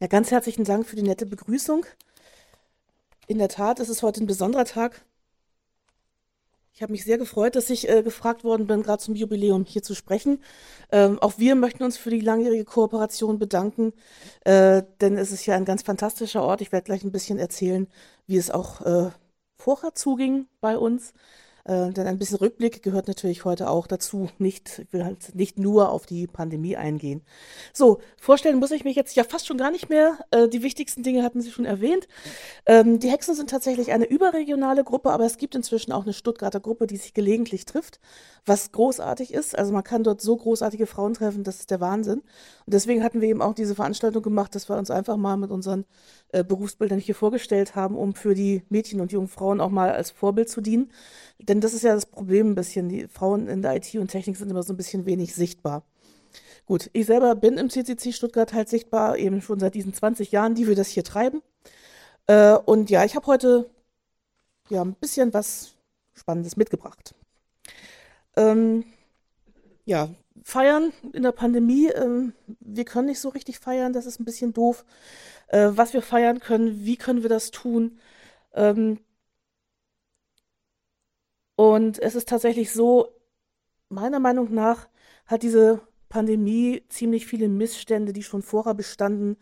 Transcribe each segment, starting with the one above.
Ja, ganz herzlichen Dank für die nette Begrüßung. In der Tat ist es heute ein besonderer Tag. Ich habe mich sehr gefreut, dass ich äh, gefragt worden bin, gerade zum Jubiläum hier zu sprechen. Ähm, auch wir möchten uns für die langjährige Kooperation bedanken, äh, denn es ist ja ein ganz fantastischer Ort. Ich werde gleich ein bisschen erzählen, wie es auch äh, vorher zuging bei uns. Äh, denn ein bisschen Rückblick gehört natürlich heute auch dazu. Nicht, ich will halt nicht nur auf die Pandemie eingehen. So, vorstellen muss ich mich jetzt ja fast schon gar nicht mehr. Äh, die wichtigsten Dinge hatten Sie schon erwähnt. Ähm, die Hexen sind tatsächlich eine überregionale Gruppe, aber es gibt inzwischen auch eine Stuttgarter Gruppe, die sich gelegentlich trifft, was großartig ist. Also man kann dort so großartige Frauen treffen, das ist der Wahnsinn. Und deswegen hatten wir eben auch diese Veranstaltung gemacht, dass wir uns einfach mal mit unseren äh, Berufsbildern hier vorgestellt haben, um für die Mädchen und jungen Frauen auch mal als Vorbild zu dienen. Denn das ist ja das Problem ein bisschen. Die Frauen in der IT und Technik sind immer so ein bisschen wenig sichtbar. Gut, ich selber bin im CCC Stuttgart halt sichtbar, eben schon seit diesen 20 Jahren, die wir das hier treiben. Äh, und ja, ich habe heute ja ein bisschen was Spannendes mitgebracht. Ähm, ja, feiern in der Pandemie. Ähm, wir können nicht so richtig feiern, das ist ein bisschen doof. Äh, was wir feiern können, wie können wir das tun? Ähm, und es ist tatsächlich so, meiner Meinung nach hat diese Pandemie ziemlich viele Missstände, die schon vorher bestanden,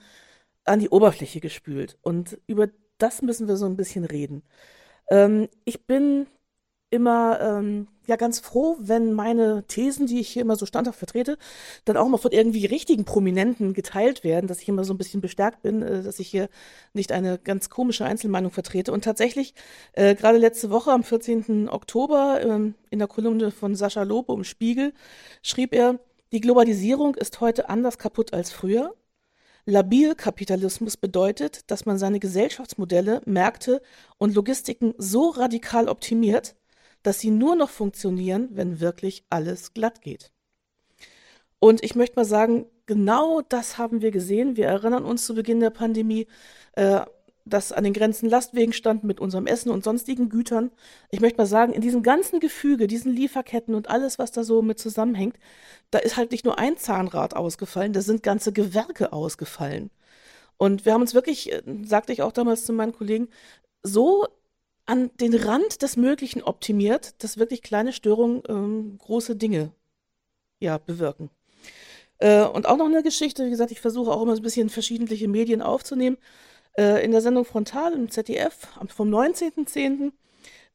an die Oberfläche gespült. Und über das müssen wir so ein bisschen reden. Ähm, ich bin immer ähm, ja ganz froh, wenn meine Thesen, die ich hier immer so standhaft vertrete, dann auch mal von irgendwie richtigen Prominenten geteilt werden, dass ich immer so ein bisschen bestärkt bin, äh, dass ich hier nicht eine ganz komische Einzelmeinung vertrete. Und tatsächlich, äh, gerade letzte Woche am 14. Oktober ähm, in der Kolumne von Sascha Lobe im Spiegel schrieb er, die Globalisierung ist heute anders kaputt als früher. Labilkapitalismus bedeutet, dass man seine Gesellschaftsmodelle, Märkte und Logistiken so radikal optimiert, dass sie nur noch funktionieren, wenn wirklich alles glatt geht. Und ich möchte mal sagen, genau das haben wir gesehen. Wir erinnern uns zu Beginn der Pandemie, äh, dass an den Grenzen Lastwegen standen mit unserem Essen und sonstigen Gütern. Ich möchte mal sagen, in diesem ganzen Gefüge, diesen Lieferketten und alles, was da so mit zusammenhängt, da ist halt nicht nur ein Zahnrad ausgefallen, da sind ganze Gewerke ausgefallen. Und wir haben uns wirklich, äh, sagte ich auch damals zu meinen Kollegen, so an den Rand des Möglichen optimiert, dass wirklich kleine Störungen ähm, große Dinge ja, bewirken. Äh, und auch noch eine Geschichte, wie gesagt, ich versuche auch immer so ein bisschen verschiedene Medien aufzunehmen. Äh, in der Sendung Frontal im ZDF vom 19.10.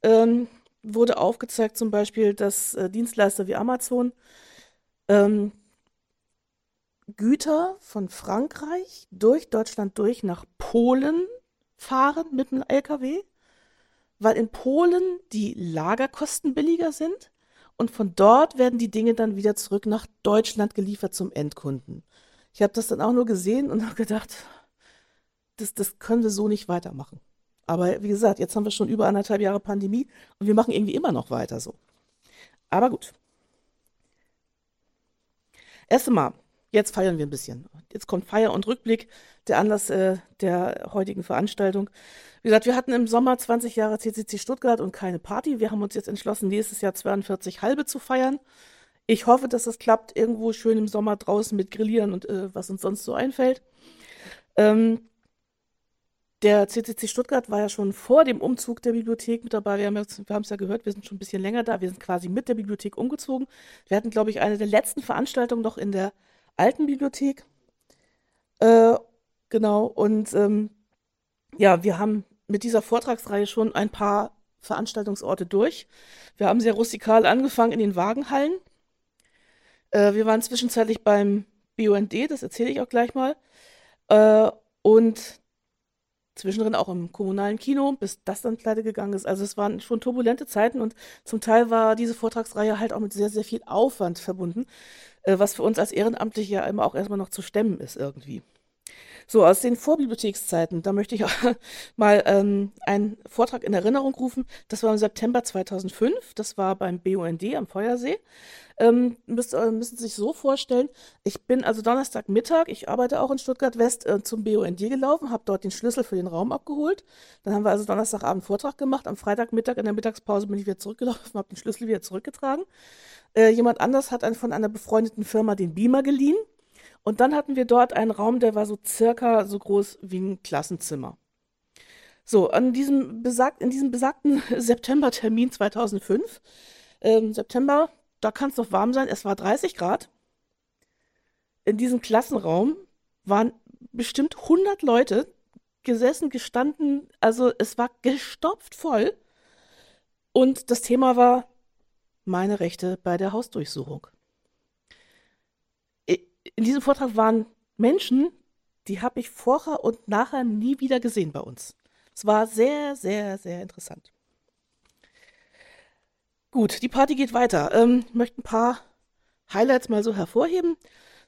Ähm, wurde aufgezeigt zum Beispiel, dass äh, Dienstleister wie Amazon ähm, Güter von Frankreich durch Deutschland durch nach Polen fahren mit einem LKW weil in Polen die Lagerkosten billiger sind und von dort werden die Dinge dann wieder zurück nach Deutschland geliefert zum Endkunden. Ich habe das dann auch nur gesehen und habe gedacht, das, das können wir so nicht weitermachen. Aber wie gesagt, jetzt haben wir schon über anderthalb Jahre Pandemie und wir machen irgendwie immer noch weiter so. Aber gut. Erst einmal, jetzt feiern wir ein bisschen. Jetzt kommt Feier und Rückblick, der Anlass äh, der heutigen Veranstaltung. Wie gesagt, wir hatten im Sommer 20 Jahre CCC Stuttgart und keine Party. Wir haben uns jetzt entschlossen, nächstes Jahr 42 halbe zu feiern. Ich hoffe, dass das klappt, irgendwo schön im Sommer draußen mit Grillieren und äh, was uns sonst so einfällt. Ähm, der CCC Stuttgart war ja schon vor dem Umzug der Bibliothek mit dabei. Wir haben es ja gehört, wir sind schon ein bisschen länger da. Wir sind quasi mit der Bibliothek umgezogen. Wir hatten, glaube ich, eine der letzten Veranstaltungen noch in der alten Bibliothek. Äh, genau, und ähm, ja, wir haben mit dieser Vortragsreihe schon ein paar Veranstaltungsorte durch. Wir haben sehr rustikal angefangen in den Wagenhallen. Äh, wir waren zwischenzeitlich beim BUND, das erzähle ich auch gleich mal. Äh, und zwischendrin auch im kommunalen Kino, bis das dann pleite gegangen ist. Also es waren schon turbulente Zeiten und zum Teil war diese Vortragsreihe halt auch mit sehr, sehr viel Aufwand verbunden, was für uns als Ehrenamtliche ja immer auch erstmal noch zu stemmen ist irgendwie. So, aus den Vorbibliothekszeiten, da möchte ich auch mal ähm, einen Vortrag in Erinnerung rufen. Das war im September 2005, das war beim BUND am Feuersee. Ähm, müsst, äh, müssen Sie sich so vorstellen, ich bin also Donnerstagmittag, ich arbeite auch in Stuttgart West, äh, zum BUND gelaufen, habe dort den Schlüssel für den Raum abgeholt. Dann haben wir also Donnerstagabend Vortrag gemacht. Am Freitagmittag in der Mittagspause bin ich wieder zurückgelaufen, habe den Schlüssel wieder zurückgetragen. Äh, jemand anders hat einen, von einer befreundeten Firma den Beamer geliehen Und dann hatten wir dort einen Raum, der war so circa so groß wie ein Klassenzimmer. So, an diesem besagt, in diesem besagten September-Termin 2005, ähm, September, da kann es doch warm sein, es war 30 Grad. In diesem Klassenraum waren bestimmt 100 Leute gesessen, gestanden, also es war gestopft voll. Und das Thema war meine Rechte bei der Hausdurchsuchung. In diesem Vortrag waren Menschen, die habe ich vorher und nachher nie wieder gesehen bei uns. Es war sehr, sehr, sehr interessant. Gut, die Party geht weiter. Ähm, ich möchte ein paar Highlights mal so hervorheben.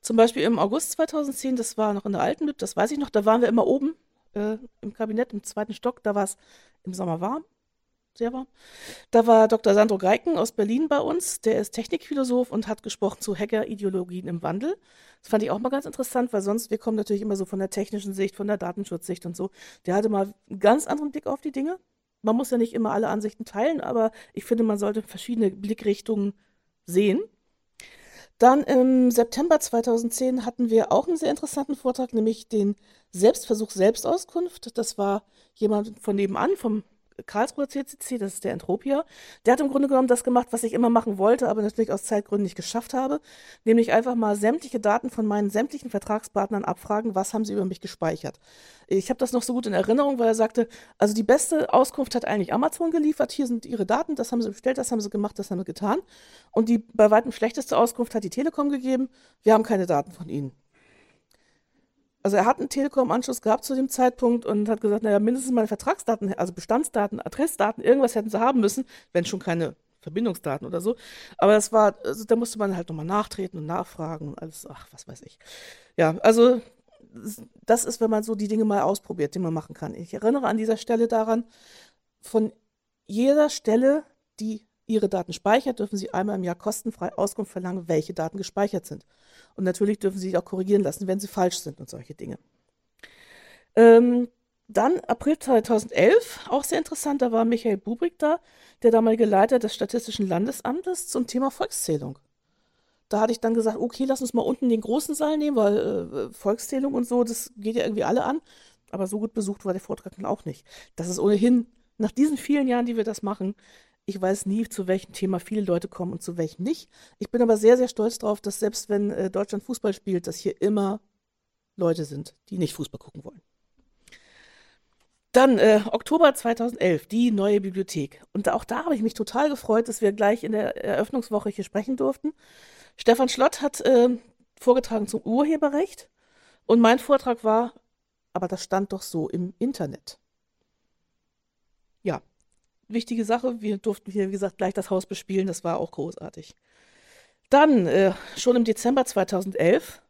Zum Beispiel im August 2010, das war noch in der alten BIP, das weiß ich noch, da waren wir immer oben äh, im Kabinett im zweiten Stock, da war es im Sommer warm sehr warm. Da war Dr. Sandro Greiken aus Berlin bei uns, der ist Technikphilosoph und hat gesprochen zu Hacker-Ideologien im Wandel. Das fand ich auch mal ganz interessant, weil sonst, wir kommen natürlich immer so von der technischen Sicht, von der Datenschutzsicht und so. Der hatte mal einen ganz anderen Blick auf die Dinge. Man muss ja nicht immer alle Ansichten teilen, aber ich finde, man sollte verschiedene Blickrichtungen sehen. Dann im September 2010 hatten wir auch einen sehr interessanten Vortrag, nämlich den Selbstversuch Selbstauskunft. Das war jemand von nebenan, vom Karlsruher CCC, das ist der Entropia, der hat im Grunde genommen das gemacht, was ich immer machen wollte, aber natürlich aus Zeitgründen nicht geschafft habe, nämlich einfach mal sämtliche Daten von meinen sämtlichen Vertragspartnern abfragen, was haben sie über mich gespeichert. Ich habe das noch so gut in Erinnerung, weil er sagte, also die beste Auskunft hat eigentlich Amazon geliefert, hier sind ihre Daten, das haben sie bestellt, das haben sie gemacht, das haben sie getan. Und die bei weitem schlechteste Auskunft hat die Telekom gegeben, wir haben keine Daten von ihnen also er hat einen Telekom-Anschluss gehabt zu dem Zeitpunkt und hat gesagt, naja, mindestens meine Vertragsdaten, also Bestandsdaten, Adressdaten, irgendwas hätten sie haben müssen, wenn schon keine Verbindungsdaten oder so. Aber das war, also da musste man halt nochmal nachtreten und nachfragen und alles, ach, was weiß ich. Ja, also das ist, wenn man so die Dinge mal ausprobiert, die man machen kann. Ich erinnere an dieser Stelle daran, von jeder Stelle, die Ihre Daten speichert, dürfen Sie einmal im Jahr kostenfrei Auskunft verlangen, welche Daten gespeichert sind. Und natürlich dürfen Sie sich auch korrigieren lassen, wenn sie falsch sind und solche Dinge. Ähm, dann April 2011, auch sehr interessant, da war Michael Bubrik da, der damalige Leiter des Statistischen Landesamtes zum Thema Volkszählung. Da hatte ich dann gesagt, okay, lass uns mal unten den großen Saal nehmen, weil äh, Volkszählung und so, das geht ja irgendwie alle an. Aber so gut besucht war der Vortrag dann auch nicht. Das ist ohnehin, nach diesen vielen Jahren, die wir das machen, ich weiß nie, zu welchem Thema viele Leute kommen und zu welchem nicht. Ich bin aber sehr, sehr stolz darauf, dass selbst wenn äh, Deutschland Fußball spielt, dass hier immer Leute sind, die nicht Fußball gucken wollen. Dann äh, Oktober 2011, die neue Bibliothek. Und auch da habe ich mich total gefreut, dass wir gleich in der Eröffnungswoche hier sprechen durften. Stefan Schlott hat äh, vorgetragen zum Urheberrecht und mein Vortrag war, aber das stand doch so im Internet. Wichtige Sache. Wir durften hier, wie gesagt, gleich das Haus bespielen. Das war auch großartig. Dann, äh, schon im Dezember 2011,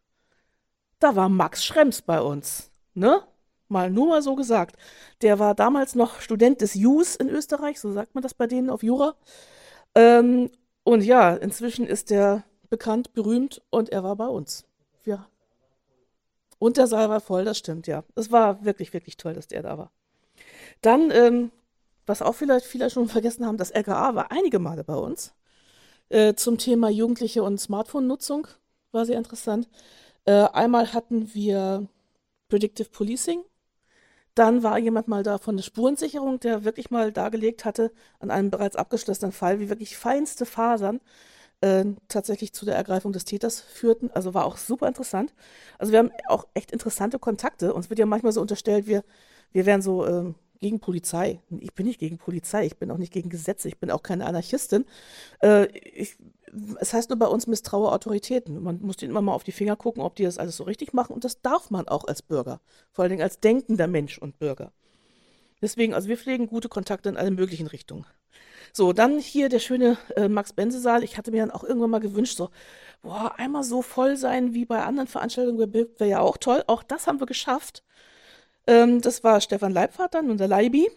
da war Max Schrems bei uns. Ne? Mal nur mal so gesagt. Der war damals noch Student des JUS in Österreich, so sagt man das bei denen auf Jura. Ähm, und ja, inzwischen ist er bekannt, berühmt und er war bei uns. Ja. Und der Saal war voll, das stimmt, ja. Es war wirklich, wirklich toll, dass der da war. Dann ähm, was auch vielleicht viele schon vergessen haben, das LKA war einige Male bei uns äh, zum Thema Jugendliche und Smartphone-Nutzung. War sehr interessant. Äh, einmal hatten wir Predictive Policing. Dann war jemand mal da von der Spurensicherung, der wirklich mal dargelegt hatte, an einem bereits abgeschlossenen Fall, wie wirklich feinste Fasern äh, tatsächlich zu der Ergreifung des Täters führten. Also war auch super interessant. Also wir haben auch echt interessante Kontakte. Uns wird ja manchmal so unterstellt, wir, wir wären so ähm, gegen Polizei. Ich bin nicht gegen Polizei, ich bin auch nicht gegen Gesetze, ich bin auch keine Anarchistin. Äh, ich, es heißt nur bei uns misstraue Autoritäten. Man muss denen immer mal auf die Finger gucken, ob die das alles so richtig machen. Und das darf man auch als Bürger. Vor allen Dingen als denkender Mensch und Bürger. Deswegen, also wir pflegen gute Kontakte in alle möglichen Richtungen. So, dann hier der schöne äh, Max-Bense-Saal. Ich hatte mir dann auch irgendwann mal gewünscht, so, boah, einmal so voll sein wie bei anderen Veranstaltungen wäre ja auch toll. Auch das haben wir geschafft. Ähm, das war Stefan Leibfahrt dann, unser Leibi.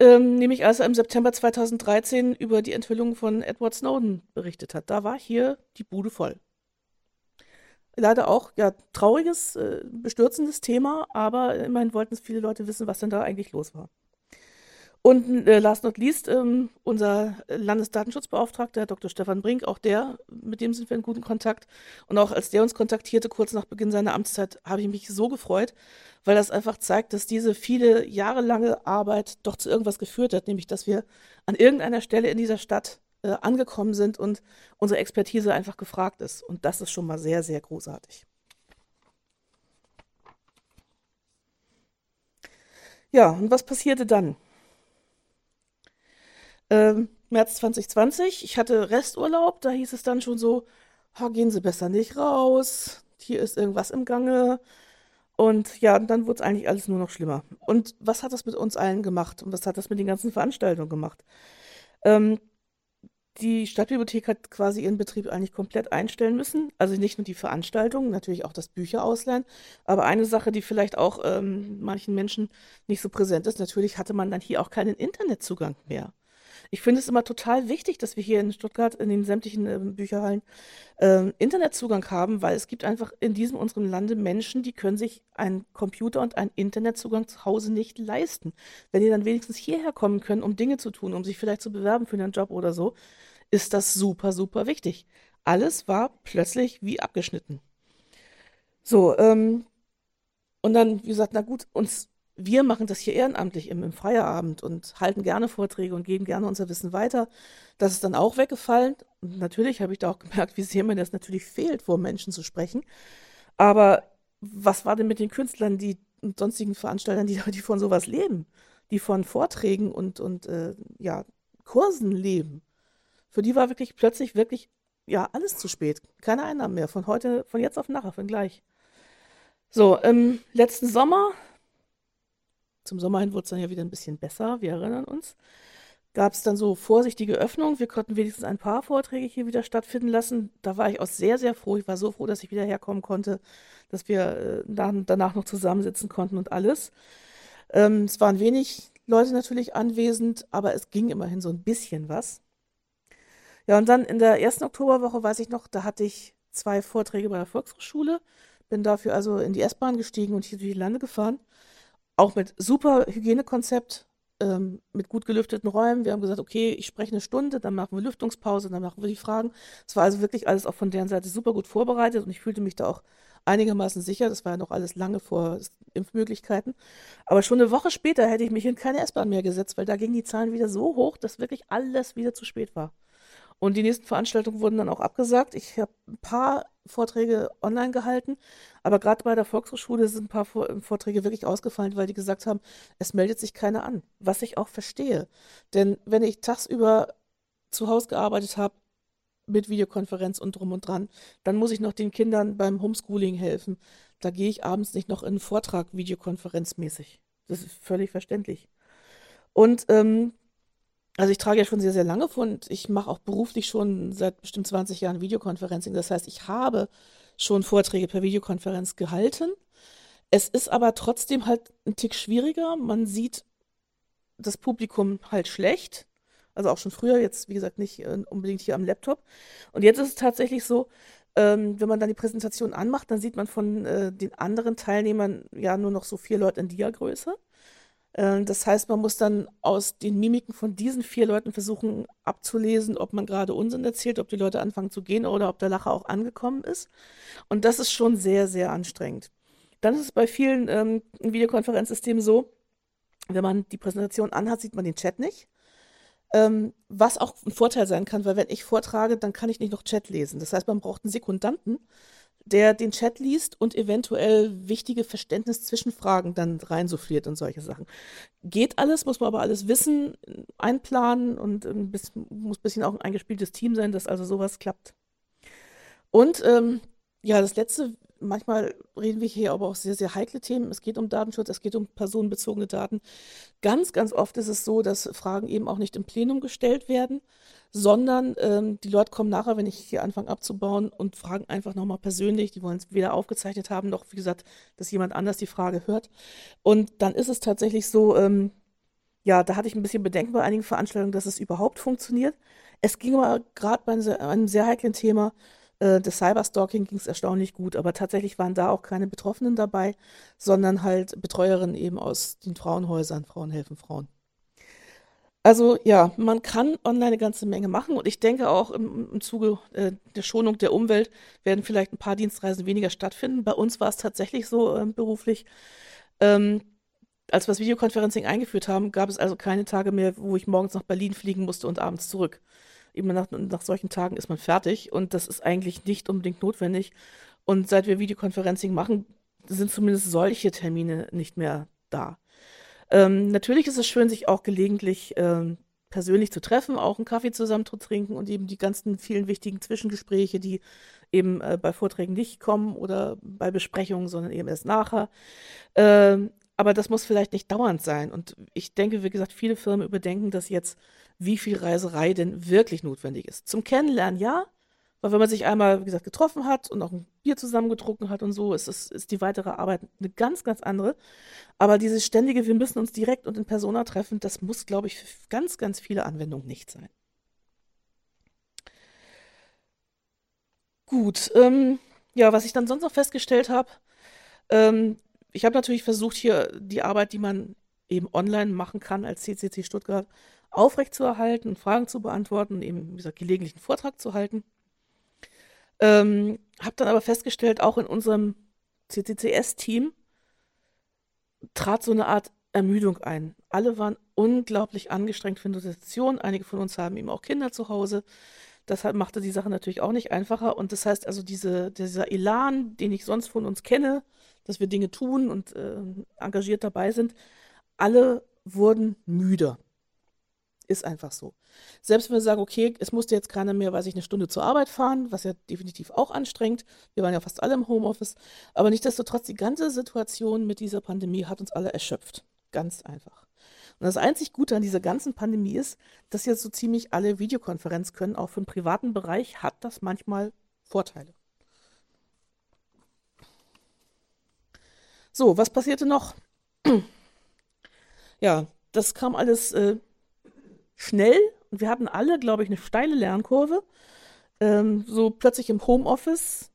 Ähm, nämlich als er im September 2013 über die Enthüllung von Edward Snowden berichtet hat. Da war hier die Bude voll. Leider auch, ja, trauriges, äh, bestürzendes Thema, aber immerhin wollten es viele Leute wissen, was denn da eigentlich los war. Und äh, last not least, ähm, unser Landesdatenschutzbeauftragter, Herr Dr. Stefan Brink, auch der, mit dem sind wir in guten Kontakt. Und auch als der uns kontaktierte, kurz nach Beginn seiner Amtszeit, habe ich mich so gefreut, weil das einfach zeigt, dass diese viele jahrelange Arbeit doch zu irgendwas geführt hat, nämlich dass wir an irgendeiner Stelle in dieser Stadt äh, angekommen sind und unsere Expertise einfach gefragt ist. Und das ist schon mal sehr, sehr großartig. Ja, und was passierte dann? Ähm, März 2020, ich hatte Resturlaub, da hieß es dann schon so, ha, gehen Sie besser nicht raus, hier ist irgendwas im Gange. Und ja, dann wurde es eigentlich alles nur noch schlimmer. Und was hat das mit uns allen gemacht? Und was hat das mit den ganzen Veranstaltungen gemacht? Ähm, die Stadtbibliothek hat quasi ihren Betrieb eigentlich komplett einstellen müssen. Also nicht nur die Veranstaltungen, natürlich auch das Bücherausleihen. Aber eine Sache, die vielleicht auch ähm, manchen Menschen nicht so präsent ist, natürlich hatte man dann hier auch keinen Internetzugang mehr. Ich finde es immer total wichtig, dass wir hier in Stuttgart in den sämtlichen äh, Bücherhallen äh, Internetzugang haben, weil es gibt einfach in diesem unserem Lande Menschen, die können sich einen Computer und einen Internetzugang zu Hause nicht leisten. Wenn die dann wenigstens hierher kommen können, um Dinge zu tun, um sich vielleicht zu bewerben für einen Job oder so, ist das super, super wichtig. Alles war plötzlich wie abgeschnitten. So, ähm, und dann, wie gesagt, na gut, uns wir machen das hier ehrenamtlich im, im Feierabend und halten gerne Vorträge und geben gerne unser Wissen weiter. Das ist dann auch weggefallen. Und natürlich habe ich da auch gemerkt, wie sehr mir das natürlich fehlt, vor Menschen zu sprechen. Aber was war denn mit den Künstlern, die und sonstigen Veranstaltern, die, die von sowas leben, die von Vorträgen und, und äh, ja, Kursen leben? Für die war wirklich plötzlich wirklich ja alles zu spät. Keine Einnahmen mehr. Von heute, von jetzt auf nachher, von gleich. So, im letzten Sommer zum Sommer hin wurde es dann ja wieder ein bisschen besser, wir erinnern uns. Gab es dann so vorsichtige Öffnungen. Wir konnten wenigstens ein paar Vorträge hier wieder stattfinden lassen. Da war ich auch sehr, sehr froh. Ich war so froh, dass ich wieder herkommen konnte, dass wir äh, dann, danach noch zusammensitzen konnten und alles. Ähm, es waren wenig Leute natürlich anwesend, aber es ging immerhin so ein bisschen was. Ja, und dann in der ersten Oktoberwoche, weiß ich noch, da hatte ich zwei Vorträge bei der Volkshochschule, bin dafür also in die S-Bahn gestiegen und hier durch die Lande gefahren auch mit super Hygienekonzept, ähm, mit gut gelüfteten Räumen. Wir haben gesagt, okay, ich spreche eine Stunde, dann machen wir Lüftungspause, dann machen wir die Fragen. Es war also wirklich alles auch von deren Seite super gut vorbereitet und ich fühlte mich da auch einigermaßen sicher. Das war ja noch alles lange vor Impfmöglichkeiten. Aber schon eine Woche später hätte ich mich in keine S-Bahn mehr gesetzt, weil da gingen die Zahlen wieder so hoch, dass wirklich alles wieder zu spät war. Und die nächsten Veranstaltungen wurden dann auch abgesagt. Ich habe ein paar Vorträge online gehalten, aber gerade bei der Volkshochschule sind ein paar Vorträge wirklich ausgefallen, weil die gesagt haben, es meldet sich keiner an, was ich auch verstehe. Denn wenn ich tagsüber zu Hause gearbeitet habe, mit Videokonferenz und drum und dran, dann muss ich noch den Kindern beim Homeschooling helfen. Da gehe ich abends nicht noch in einen Vortrag videokonferenzmäßig. Das ist völlig verständlich. Und ähm, also ich trage ja schon sehr, sehr lange und ich mache auch beruflich schon seit bestimmt 20 Jahren Videokonferencing. Das heißt, ich habe schon Vorträge per Videokonferenz gehalten. Es ist aber trotzdem halt ein Tick schwieriger. Man sieht das Publikum halt schlecht. Also auch schon früher, jetzt wie gesagt nicht äh, unbedingt hier am Laptop. Und jetzt ist es tatsächlich so, ähm, wenn man dann die Präsentation anmacht, dann sieht man von äh, den anderen Teilnehmern ja nur noch so vier Leute in Dia-Größe. Äh, das heißt, man muss dann aus den Mimiken von diesen vier Leuten versuchen abzulesen, ob man gerade Unsinn erzählt, ob die Leute anfangen zu gehen oder ob der Lacher auch angekommen ist. Und das ist schon sehr, sehr anstrengend. Dann ist es bei vielen ähm, Videokonferenzsystemen so, wenn man die Präsentation anhat, sieht man den Chat nicht. Ähm, was auch ein Vorteil sein kann, weil wenn ich vortrage, dann kann ich nicht noch Chat lesen. Das heißt, man braucht einen Sekundanten, der den Chat liest und eventuell wichtige Verständnis-Zwischenfragen dann reinsuffliert und solche Sachen. Geht alles, muss man aber alles wissen, einplanen und ein bisschen, muss ein bisschen auch ein eingespieltes Team sein, dass also sowas klappt. Und ähm, ja, das letzte, manchmal reden wir hier aber auch sehr, sehr heikle Themen. Es geht um Datenschutz, es geht um personenbezogene Daten. Ganz, ganz oft ist es so, dass Fragen eben auch nicht im Plenum gestellt werden, sondern ähm, die Leute kommen nachher, wenn ich hier anfange abzubauen und fragen einfach nochmal persönlich. Die wollen es weder aufgezeichnet haben, noch, wie gesagt, dass jemand anders die Frage hört. Und dann ist es tatsächlich so, ähm, ja, da hatte ich ein bisschen Bedenken bei einigen Veranstaltungen, dass es überhaupt funktioniert. Es ging aber gerade bei einem sehr heiklen Thema äh, des Cyberstalking ging es erstaunlich gut, aber tatsächlich waren da auch keine Betroffenen dabei, sondern halt Betreuerinnen eben aus den Frauenhäusern, Frauen helfen Frauen. Also ja, man kann online eine ganze Menge machen und ich denke auch im, im Zuge äh, der Schonung der Umwelt werden vielleicht ein paar Dienstreisen weniger stattfinden. Bei uns war es tatsächlich so äh, beruflich. Ähm, als wir das Videoconferencing eingeführt haben, gab es also keine Tage mehr, wo ich morgens nach Berlin fliegen musste und abends zurück. Immer nach, nach solchen Tagen ist man fertig und das ist eigentlich nicht unbedingt notwendig. Und seit wir Videoconferencing machen, sind zumindest solche Termine nicht mehr da. Ähm, natürlich ist es schön, sich auch gelegentlich ähm, persönlich zu treffen, auch einen Kaffee zusammen zu trinken und eben die ganzen vielen wichtigen Zwischengespräche, die eben äh, bei Vorträgen nicht kommen oder bei Besprechungen, sondern eben erst nachher. Ähm, aber das muss vielleicht nicht dauernd sein. Und ich denke, wie gesagt, viele Firmen überdenken das jetzt, wie viel Reiserei denn wirklich notwendig ist. Zum Kennenlernen ja, weil wenn man sich einmal, wie gesagt, getroffen hat und auch ein Bier zusammengetrunken hat und so, ist, ist, ist die weitere Arbeit eine ganz, ganz andere. Aber dieses ständige, wir müssen uns direkt und in Persona treffen, das muss, glaube ich, für ganz, ganz viele Anwendungen nicht sein. Gut, ähm, ja, was ich dann sonst noch festgestellt habe, ähm, ich habe natürlich versucht, hier die Arbeit, die man eben online machen kann als CCC Stuttgart, aufrechtzuerhalten, Fragen zu beantworten und eben, wie gesagt, gelegentlichen Vortrag zu halten. Ähm, habe dann aber festgestellt, auch in unserem CCCS-Team trat so eine Art Ermüdung ein. Alle waren unglaublich angestrengt für die Situation. Einige von uns haben eben auch Kinder zu Hause. Das machte die Sache natürlich auch nicht einfacher. Und das heißt also, diese, dieser Elan, den ich sonst von uns kenne, dass wir Dinge tun und äh, engagiert dabei sind, alle wurden müder. Ist einfach so. Selbst wenn wir sagen, okay, es musste jetzt keiner mehr, weiß ich, eine Stunde zur Arbeit fahren, was ja definitiv auch anstrengend. Wir waren ja fast alle im Homeoffice. Aber nichtsdestotrotz, die ganze Situation mit dieser Pandemie hat uns alle erschöpft. Ganz einfach. Und das einzig Gute an dieser ganzen Pandemie ist, dass jetzt so ziemlich alle Videokonferenz können. Auch für den privaten Bereich hat das manchmal Vorteile. So, was passierte noch? ja, das kam alles äh, schnell und wir hatten alle, glaube ich, eine steile Lernkurve. Ähm, so plötzlich im Homeoffice.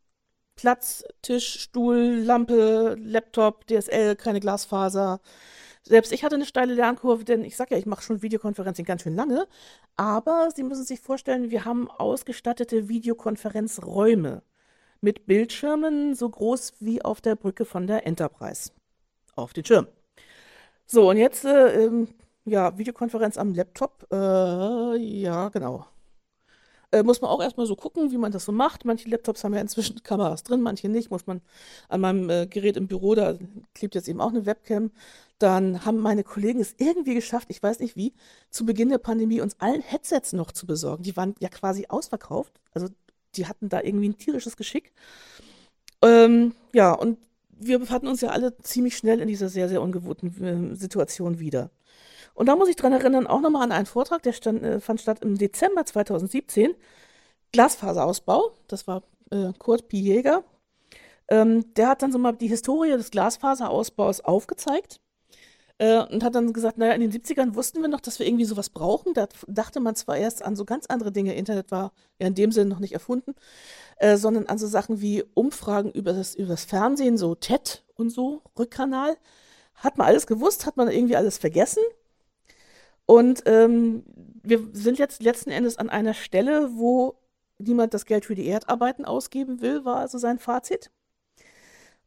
Platz, Tisch, Stuhl, Lampe, Laptop, DSL, keine Glasfaser. Selbst ich hatte eine steile Lernkurve, denn ich sage ja, ich mache schon Videokonferenzen ganz schön lange. Aber Sie müssen sich vorstellen, wir haben ausgestattete Videokonferenzräume mit Bildschirmen so groß wie auf der Brücke von der Enterprise. Auf den Schirm. So, und jetzt, äh, ähm, ja, Videokonferenz am Laptop. Äh, ja, genau. Äh, muss man auch erstmal so gucken, wie man das so macht. Manche Laptops haben ja inzwischen Kameras drin, manche nicht. Muss man an meinem äh, Gerät im Büro, da klebt jetzt eben auch eine Webcam. Dann haben meine Kollegen es irgendwie geschafft, ich weiß nicht wie, zu Beginn der Pandemie uns allen Headsets noch zu besorgen. Die waren ja quasi ausverkauft. Also die hatten da irgendwie ein tierisches Geschick. Ähm, ja, und wir befanden uns ja alle ziemlich schnell in dieser sehr, sehr ungewohnten äh, Situation wieder. Und da muss ich dran erinnern, auch nochmal an einen Vortrag, der stand, äh, fand statt im Dezember 2017. Glasfaserausbau, das war äh, Kurt P. Jäger. Ähm, der hat dann so mal die Historie des Glasfaserausbaus aufgezeigt äh, und hat dann gesagt, naja, in den 70ern wussten wir noch, dass wir irgendwie sowas brauchen. Da dachte man zwar erst an so ganz andere Dinge, Internet war ja in dem Sinne noch nicht erfunden, äh, sondern an so Sachen wie Umfragen über das, über das Fernsehen, so TED und so, Rückkanal. Hat man alles gewusst, hat man irgendwie alles vergessen. Und ähm, wir sind jetzt letzten Endes an einer Stelle, wo niemand das Geld für die Erdarbeiten ausgeben will, war also sein Fazit.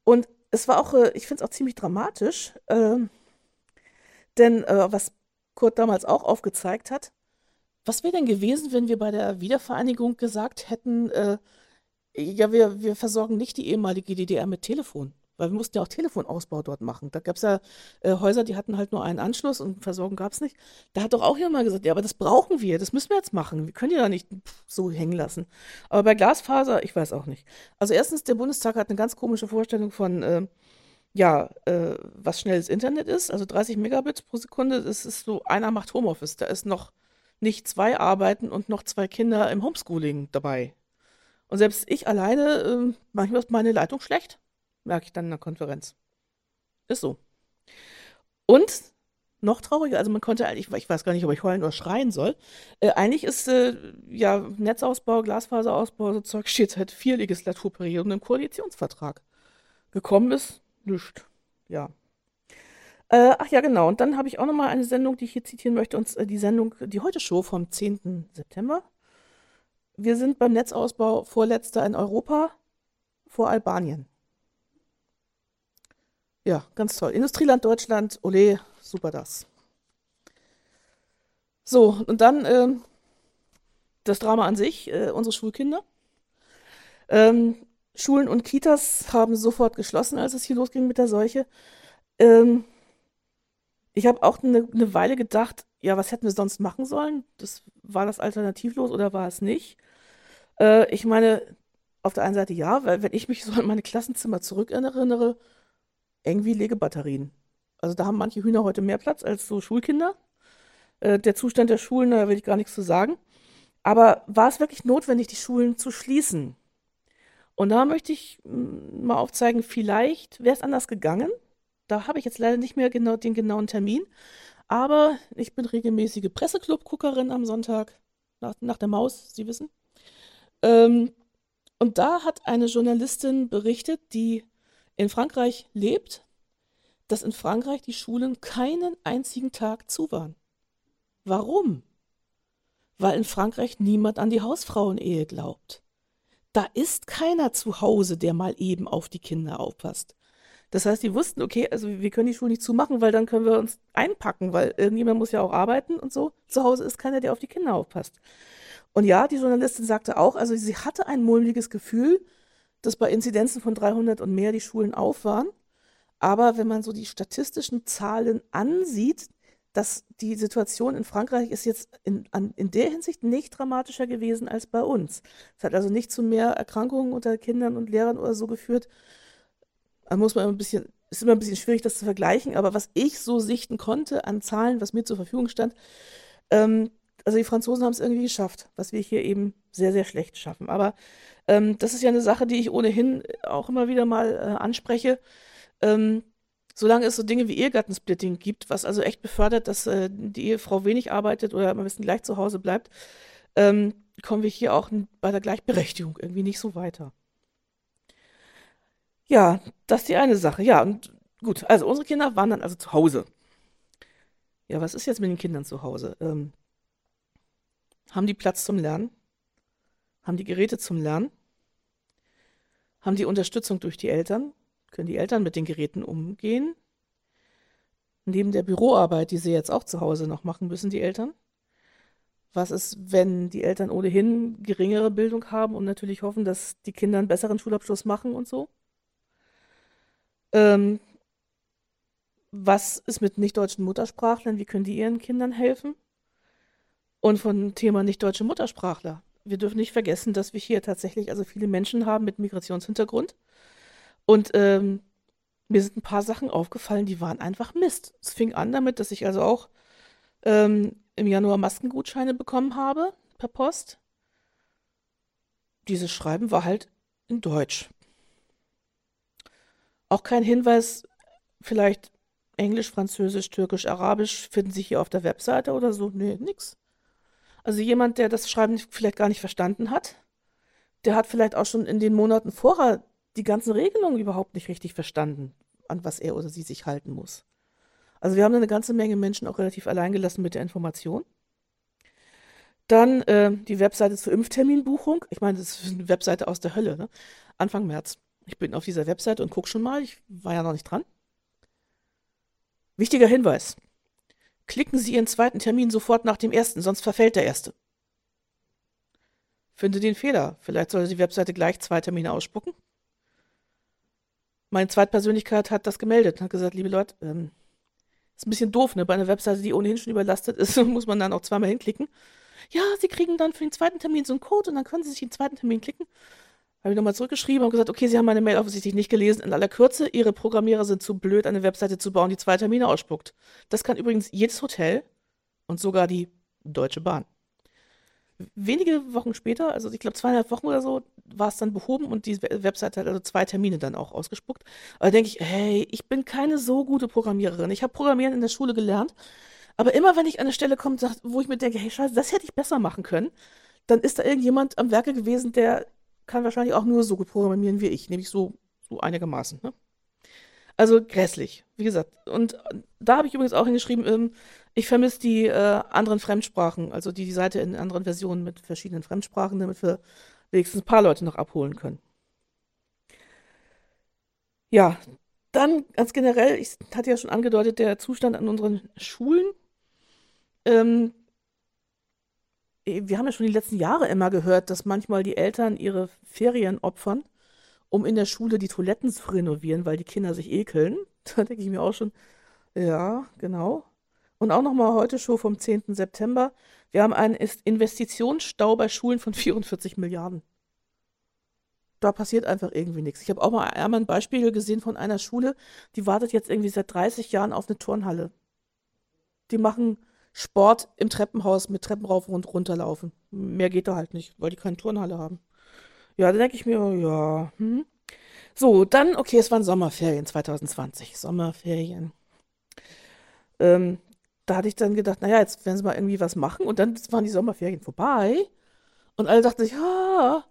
Und es war auch, äh, ich finde es auch ziemlich dramatisch, äh, denn äh, was Kurt damals auch aufgezeigt hat, was wäre denn gewesen, wenn wir bei der Wiedervereinigung gesagt hätten, äh, ja, wir, wir versorgen nicht die ehemalige DDR mit Telefon, weil wir mussten ja auch Telefonausbau dort machen. Da gab es ja äh, Häuser, die hatten halt nur einen Anschluss und Versorgung gab es nicht. Da hat doch auch jemand gesagt, ja, aber das brauchen wir, das müssen wir jetzt machen. Wir können die da nicht so hängen lassen. Aber bei Glasfaser, ich weiß auch nicht. Also erstens, der Bundestag hat eine ganz komische Vorstellung von äh, ja, äh, was schnelles Internet ist, also 30 Megabits pro Sekunde, das ist so, einer macht Homeoffice, da ist noch nicht zwei Arbeiten und noch zwei Kinder im Homeschooling dabei. Und selbst ich alleine, äh, manchmal ist meine Leitung schlecht, merke ich dann in der Konferenz. Ist so. Und noch trauriger, also man konnte eigentlich, ich weiß gar nicht, ob ich heulen oder schreien soll. Äh, eigentlich ist äh, ja Netzausbau, Glasfaserausbau, so Zeug steht seit vier Legislaturperioden im Koalitionsvertrag. Gekommen ist Nichts. Ja. Äh, ach ja, genau. Und dann habe ich auch nochmal eine Sendung, die ich hier zitieren möchte, und die Sendung, die Heute-Show vom 10. September. Wir sind beim Netzausbau vorletzter in Europa vor Albanien. Ja, ganz toll. Industrieland Deutschland, ole, super das. So, und dann äh, das Drama an sich, äh, unsere Schulkinder. Ähm, Schulen und Kitas haben sofort geschlossen, als es hier losging mit der Seuche. Ähm, ich habe auch eine, eine Weile gedacht, ja, was hätten wir sonst machen sollen? Das, war das alternativlos oder war es nicht? Äh, ich meine, auf der einen Seite ja, weil wenn ich mich so an meine Klassenzimmer zurückerinnere, irgendwie Legebatterien. Also da haben manche Hühner heute mehr Platz als so Schulkinder. Äh, der Zustand der Schulen, da will ich gar nichts zu sagen. Aber war es wirklich notwendig, die Schulen zu schließen? Und da möchte ich mm, mal aufzeigen, vielleicht wäre es anders gegangen. Da habe ich jetzt leider nicht mehr genau den genauen Termin. Aber ich bin regelmäßige Presseclub-Guckerin am Sonntag nach, nach, der Maus, Sie wissen. Ähm, und da hat eine Journalistin berichtet, die in Frankreich lebt, dass in Frankreich die Schulen keinen einzigen Tag zu waren. Warum? Weil in Frankreich niemand an die Hausfrauenehe glaubt. Da ist keiner zu Hause, der mal eben auf die Kinder aufpasst. Das heißt, die wussten, okay, also wir können die Schulen nicht zumachen, weil dann können wir uns einpacken, weil irgendjemand muss ja auch arbeiten und so. Zu Hause ist keiner, der auf die Kinder aufpasst. Und ja, die Journalistin sagte auch, also sie hatte ein mulmiges Gefühl, dass bei Inzidenzen von 300 und mehr die Schulen auf waren. Aber wenn man so die statistischen Zahlen ansieht, dass die Situation in Frankreich ist jetzt in, an, in der Hinsicht nicht dramatischer gewesen als bei uns. Es hat also nicht zu mehr Erkrankungen unter Kindern und Lehrern oder so geführt. Da muss man ein bisschen, ist immer ein bisschen schwierig, das zu vergleichen, aber was ich so sichten konnte an Zahlen, was mir zur Verfügung stand, ähm, also die Franzosen haben es irgendwie geschafft, was wir hier eben sehr, sehr schlecht schaffen. Aber ähm, das ist ja eine Sache, die ich ohnehin auch immer wieder mal äh, anspreche. Ähm, solange es so Dinge wie Ehegattensplitting gibt, was also echt befördert, dass äh, die Ehefrau wenig arbeitet oder am besten gleich zu Hause bleibt, ähm, kommen wir hier auch bei der Gleichberechtigung irgendwie nicht so weiter. Ja, das ist die eine Sache. Ja, und gut, also unsere Kinder waren dann also zu Hause. Ja, was ist jetzt mit den Kindern zu Hause? Ähm, haben die Platz zum Lernen? Haben die Geräte zum Lernen? Haben die Unterstützung durch die Eltern? Können die Eltern mit den Geräten umgehen? Neben der Büroarbeit, die sie jetzt auch zu Hause noch machen müssen, die Eltern? Was ist, wenn die Eltern ohnehin geringere Bildung haben und natürlich hoffen, dass die Kinder einen besseren Schulabschluss machen und so? Ähm, was ist mit nicht-deutschen Muttersprachlern? Wie können die ihren Kindern helfen? Und von Thema nicht-deutsche Muttersprachler. Wir dürfen nicht vergessen, dass wir hier tatsächlich also viele Menschen haben mit Migrationshintergrund. Und ähm, mir sind ein paar Sachen aufgefallen, die waren einfach Mist. Es fing an damit, dass ich also auch ähm, im Januar Maskengutscheine bekommen habe per Post. Dieses Schreiben war halt in Deutsch. Auch kein Hinweis, vielleicht Englisch, Französisch, Türkisch, Arabisch finden Sie hier auf der Webseite oder so. Nee, nix. Also jemand, der das Schreiben vielleicht gar nicht verstanden hat, der hat vielleicht auch schon in den Monaten vorher die ganzen Regelungen überhaupt nicht richtig verstanden, an was er oder sie sich halten muss. Also wir haben eine ganze Menge Menschen auch relativ allein gelassen mit der Information. Dann äh, die Webseite zur Impfterminbuchung. Ich meine, das ist eine Webseite aus der Hölle. Ne? Anfang März. Ich bin auf dieser Webseite und gucke schon mal. Ich war ja noch nicht dran. Wichtiger Hinweis. Klicken Sie Ihren zweiten Termin sofort nach dem ersten, sonst verfällt der erste. Finde den Fehler. Vielleicht sollte die Webseite gleich zwei Termine ausspucken. Meine Zweitpersönlichkeit hat das gemeldet und hat gesagt, liebe Leute, ähm, ist ein bisschen doof, ne? Bei einer Webseite, die ohnehin schon überlastet ist, muss man dann auch zweimal hinklicken. Ja, Sie kriegen dann für den zweiten Termin so einen Code und dann können Sie sich den zweiten Termin klicken. Habe ich nochmal zurückgeschrieben und gesagt, okay, Sie haben meine Mail offensichtlich nicht gelesen. In aller Kürze, Ihre Programmierer sind zu blöd, eine Webseite zu bauen, die zwei Termine ausspuckt. Das kann übrigens jedes Hotel und sogar die Deutsche Bahn. Wenige Wochen später, also ich glaube zweieinhalb Wochen oder so, war es dann behoben und die Webseite hat also zwei Termine dann auch ausgespuckt. Aber da denke ich, hey, ich bin keine so gute Programmiererin. Ich habe Programmieren in der Schule gelernt. Aber immer wenn ich an eine Stelle komme, wo ich mir denke, hey, scheiße, das hätte ich besser machen können, dann ist da irgendjemand am Werke gewesen, der kann wahrscheinlich auch nur so gut programmieren wie ich, nämlich so, so einigermaßen. Ne? Also grässlich, wie gesagt. Und da habe ich übrigens auch hingeschrieben, ähm, ich vermisse die äh, anderen Fremdsprachen, also die, die Seite in anderen Versionen mit verschiedenen Fremdsprachen, damit wir wenigstens ein paar Leute noch abholen können. Ja, dann ganz generell, ich hatte ja schon angedeutet, der Zustand an unseren Schulen. Ähm, wir haben ja schon die letzten Jahre immer gehört, dass manchmal die Eltern ihre Ferien opfern, um in der Schule die Toiletten zu renovieren, weil die Kinder sich ekeln. Da denke ich mir auch schon, ja, genau. Und auch nochmal heute schon vom 10. September. Wir haben einen Investitionsstau bei Schulen von 44 Milliarden. Da passiert einfach irgendwie nichts. Ich habe auch mal einmal ein Beispiel gesehen von einer Schule, die wartet jetzt irgendwie seit 30 Jahren auf eine Turnhalle. Die machen Sport im Treppenhaus mit Treppen rauf und runterlaufen. Mehr geht da halt nicht, weil die keine Turnhalle haben. Ja, da denke ich mir, ja. Hm. So, dann, okay, es waren Sommerferien 2020. Sommerferien. Ähm, da hatte ich dann gedacht, naja, jetzt werden sie mal irgendwie was machen. Und dann waren die Sommerferien vorbei. Und alle dachten sich, ja,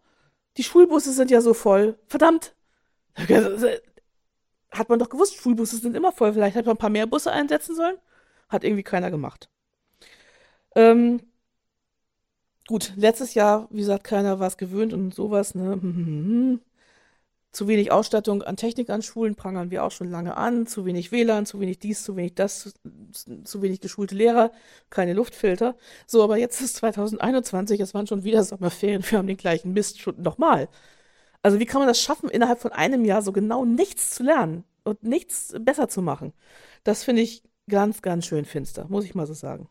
die Schulbusse sind ja so voll. Verdammt. Hat man doch gewusst, Schulbusse sind immer voll. Vielleicht hätte man ein paar mehr Busse einsetzen sollen. Hat irgendwie keiner gemacht. Ähm, gut, letztes Jahr, wie gesagt, keiner war es gewöhnt und sowas, ne? Zu wenig Ausstattung an Technik an Schulen prangern wir auch schon lange an. Zu wenig WLAN, zu wenig dies, zu wenig das, zu, zu wenig geschulte Lehrer, keine Luftfilter. So, aber jetzt ist 2021, es waren schon wieder Sommerferien, wir haben den gleichen Mist schon nochmal. Also wie kann man das schaffen, innerhalb von einem Jahr so genau nichts zu lernen und nichts besser zu machen? Das finde ich ganz, ganz schön finster, muss ich mal so sagen.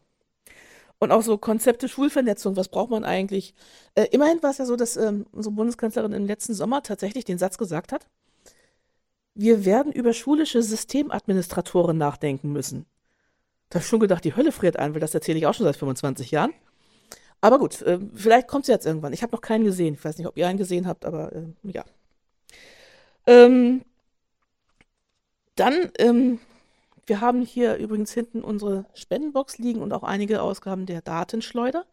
Und auch so Konzepte Schulvernetzung, was braucht man eigentlich? Äh, immerhin war es ja so, dass ähm, unsere Bundeskanzlerin im letzten Sommer tatsächlich den Satz gesagt hat, wir werden über schulische Systemadministratoren nachdenken müssen. Da habe ich schon gedacht, die Hölle friert ein, weil das erzähle ich auch schon seit 25 Jahren. Aber gut, äh, vielleicht kommt es jetzt irgendwann. Ich habe noch keinen gesehen. Ich weiß nicht, ob ihr einen gesehen habt, aber äh, ja. Ähm, dann ähm, wir haben hier übrigens hinten unsere Spendenbox liegen und auch einige Ausgaben der Datenschleuder.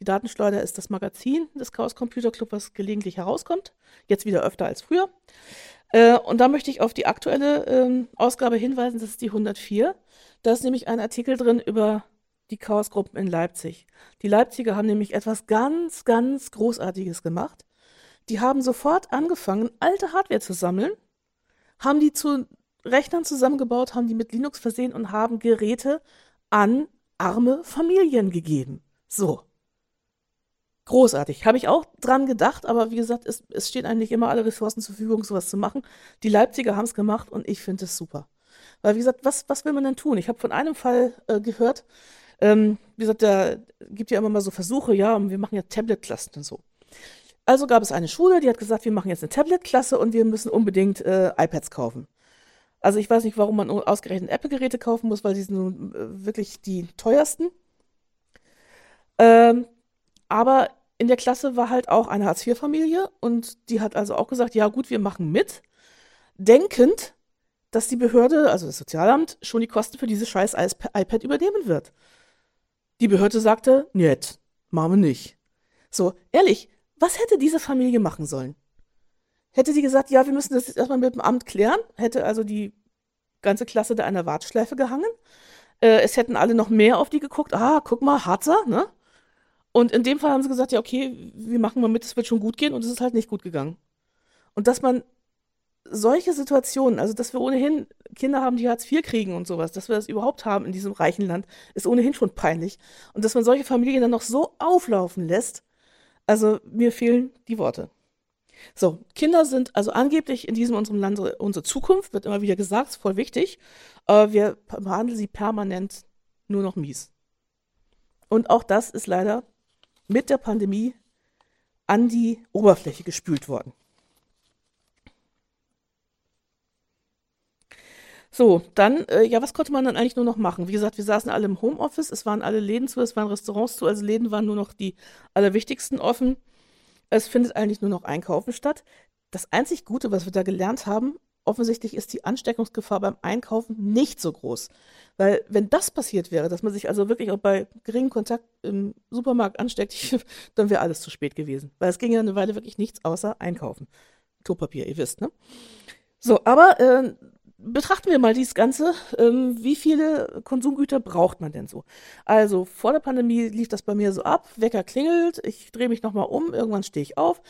Die Datenschleuder ist das Magazin des Chaos Computer Club, was gelegentlich herauskommt. Jetzt wieder öfter als früher. Äh, und da möchte ich auf die aktuelle äh, Ausgabe hinweisen, das ist die 104. Da ist nämlich ein Artikel drin über die Chaosgruppen in Leipzig. Die Leipziger haben nämlich etwas ganz, ganz Großartiges gemacht. Die haben sofort angefangen, alte Hardware zu sammeln, haben die zu Rechnern zusammengebaut, haben die mit Linux versehen und haben Geräte an arme Familien gegeben. So. Großartig. Habe ich auch dran gedacht, aber wie gesagt, es, es stehen eigentlich immer alle Ressourcen zur Verfügung, sowas zu machen. Die Leipziger haben es gemacht und ich finde es super. Weil, wie gesagt, was, was will man denn tun? Ich habe von einem Fall äh, gehört, ähm, wie gesagt, da gibt ja immer mal so Versuche, ja, wir machen ja Tablet-Klassen und so. Also gab es eine Schule, die hat gesagt, wir machen jetzt eine Tablet-Klasse und wir müssen unbedingt äh, iPads kaufen. Also ich weiß nicht, warum man ausgerechnet Apple-Geräte kaufen muss, weil sie sind nun äh, wirklich die teuersten. Ähm, aber in der Klasse war halt auch eine Hartz-IV-Familie und die hat also auch gesagt, ja gut, wir machen mit, denkend, dass die Behörde, also das Sozialamt, schon die Kosten für dieses scheiß iPad übernehmen wird. Die Behörde sagte, nett, machen wir nicht. So, ehrlich, was hätte diese Familie machen sollen? Hätte die gesagt, ja, wir müssen das jetzt erstmal mit dem Amt klären, hätte also die ganze Klasse da an der Warteschleife gehangen. Äh, es hätten alle noch mehr auf die geguckt. Ah, guck mal, Harzer, ne? Und in dem Fall haben sie gesagt, ja, okay, wir machen mal mit, es wird schon gut gehen und es ist halt nicht gut gegangen. Und dass man solche Situationen, also dass wir ohnehin Kinder haben, die Hartz IV kriegen und sowas, dass wir das überhaupt haben in diesem reichen Land, ist ohnehin schon peinlich. Und dass man solche Familien dann noch so auflaufen lässt, also mir fehlen die Worte. So, Kinder sind also angeblich in diesem unserem Land unsere Zukunft, wird immer wieder gesagt, ist voll wichtig. Aber wir behandeln sie permanent nur noch mies. Und auch das ist leider mit der Pandemie an die Oberfläche gespült worden. So, dann, äh, ja, was konnte man dann eigentlich nur noch machen? Wie gesagt, wir saßen alle im Homeoffice, es waren alle Läden zu, es waren Restaurants zu, also Läden waren nur noch die allerwichtigsten offen. Es findet eigentlich nur noch Einkaufen statt. Das einzig Gute, was wir da gelernt haben, offensichtlich ist die Ansteckungsgefahr beim Einkaufen nicht so groß. Weil wenn das passiert wäre, dass man sich also wirklich auch bei geringem Kontakt im Supermarkt ansteckt, dann wäre alles zu spät gewesen. Weil es ging ja eine Weile wirklich nichts außer Einkaufen. Klopapier, ihr wisst, ne? So, aber äh, betrachten wir mal dieses Ganze. Ähm, wie viele Konsumgüter braucht man denn so? Also vor der Pandemie lief das bei mir so ab. Wecker klingelt, ich drehe mich nochmal um, irgendwann stehe ich auf.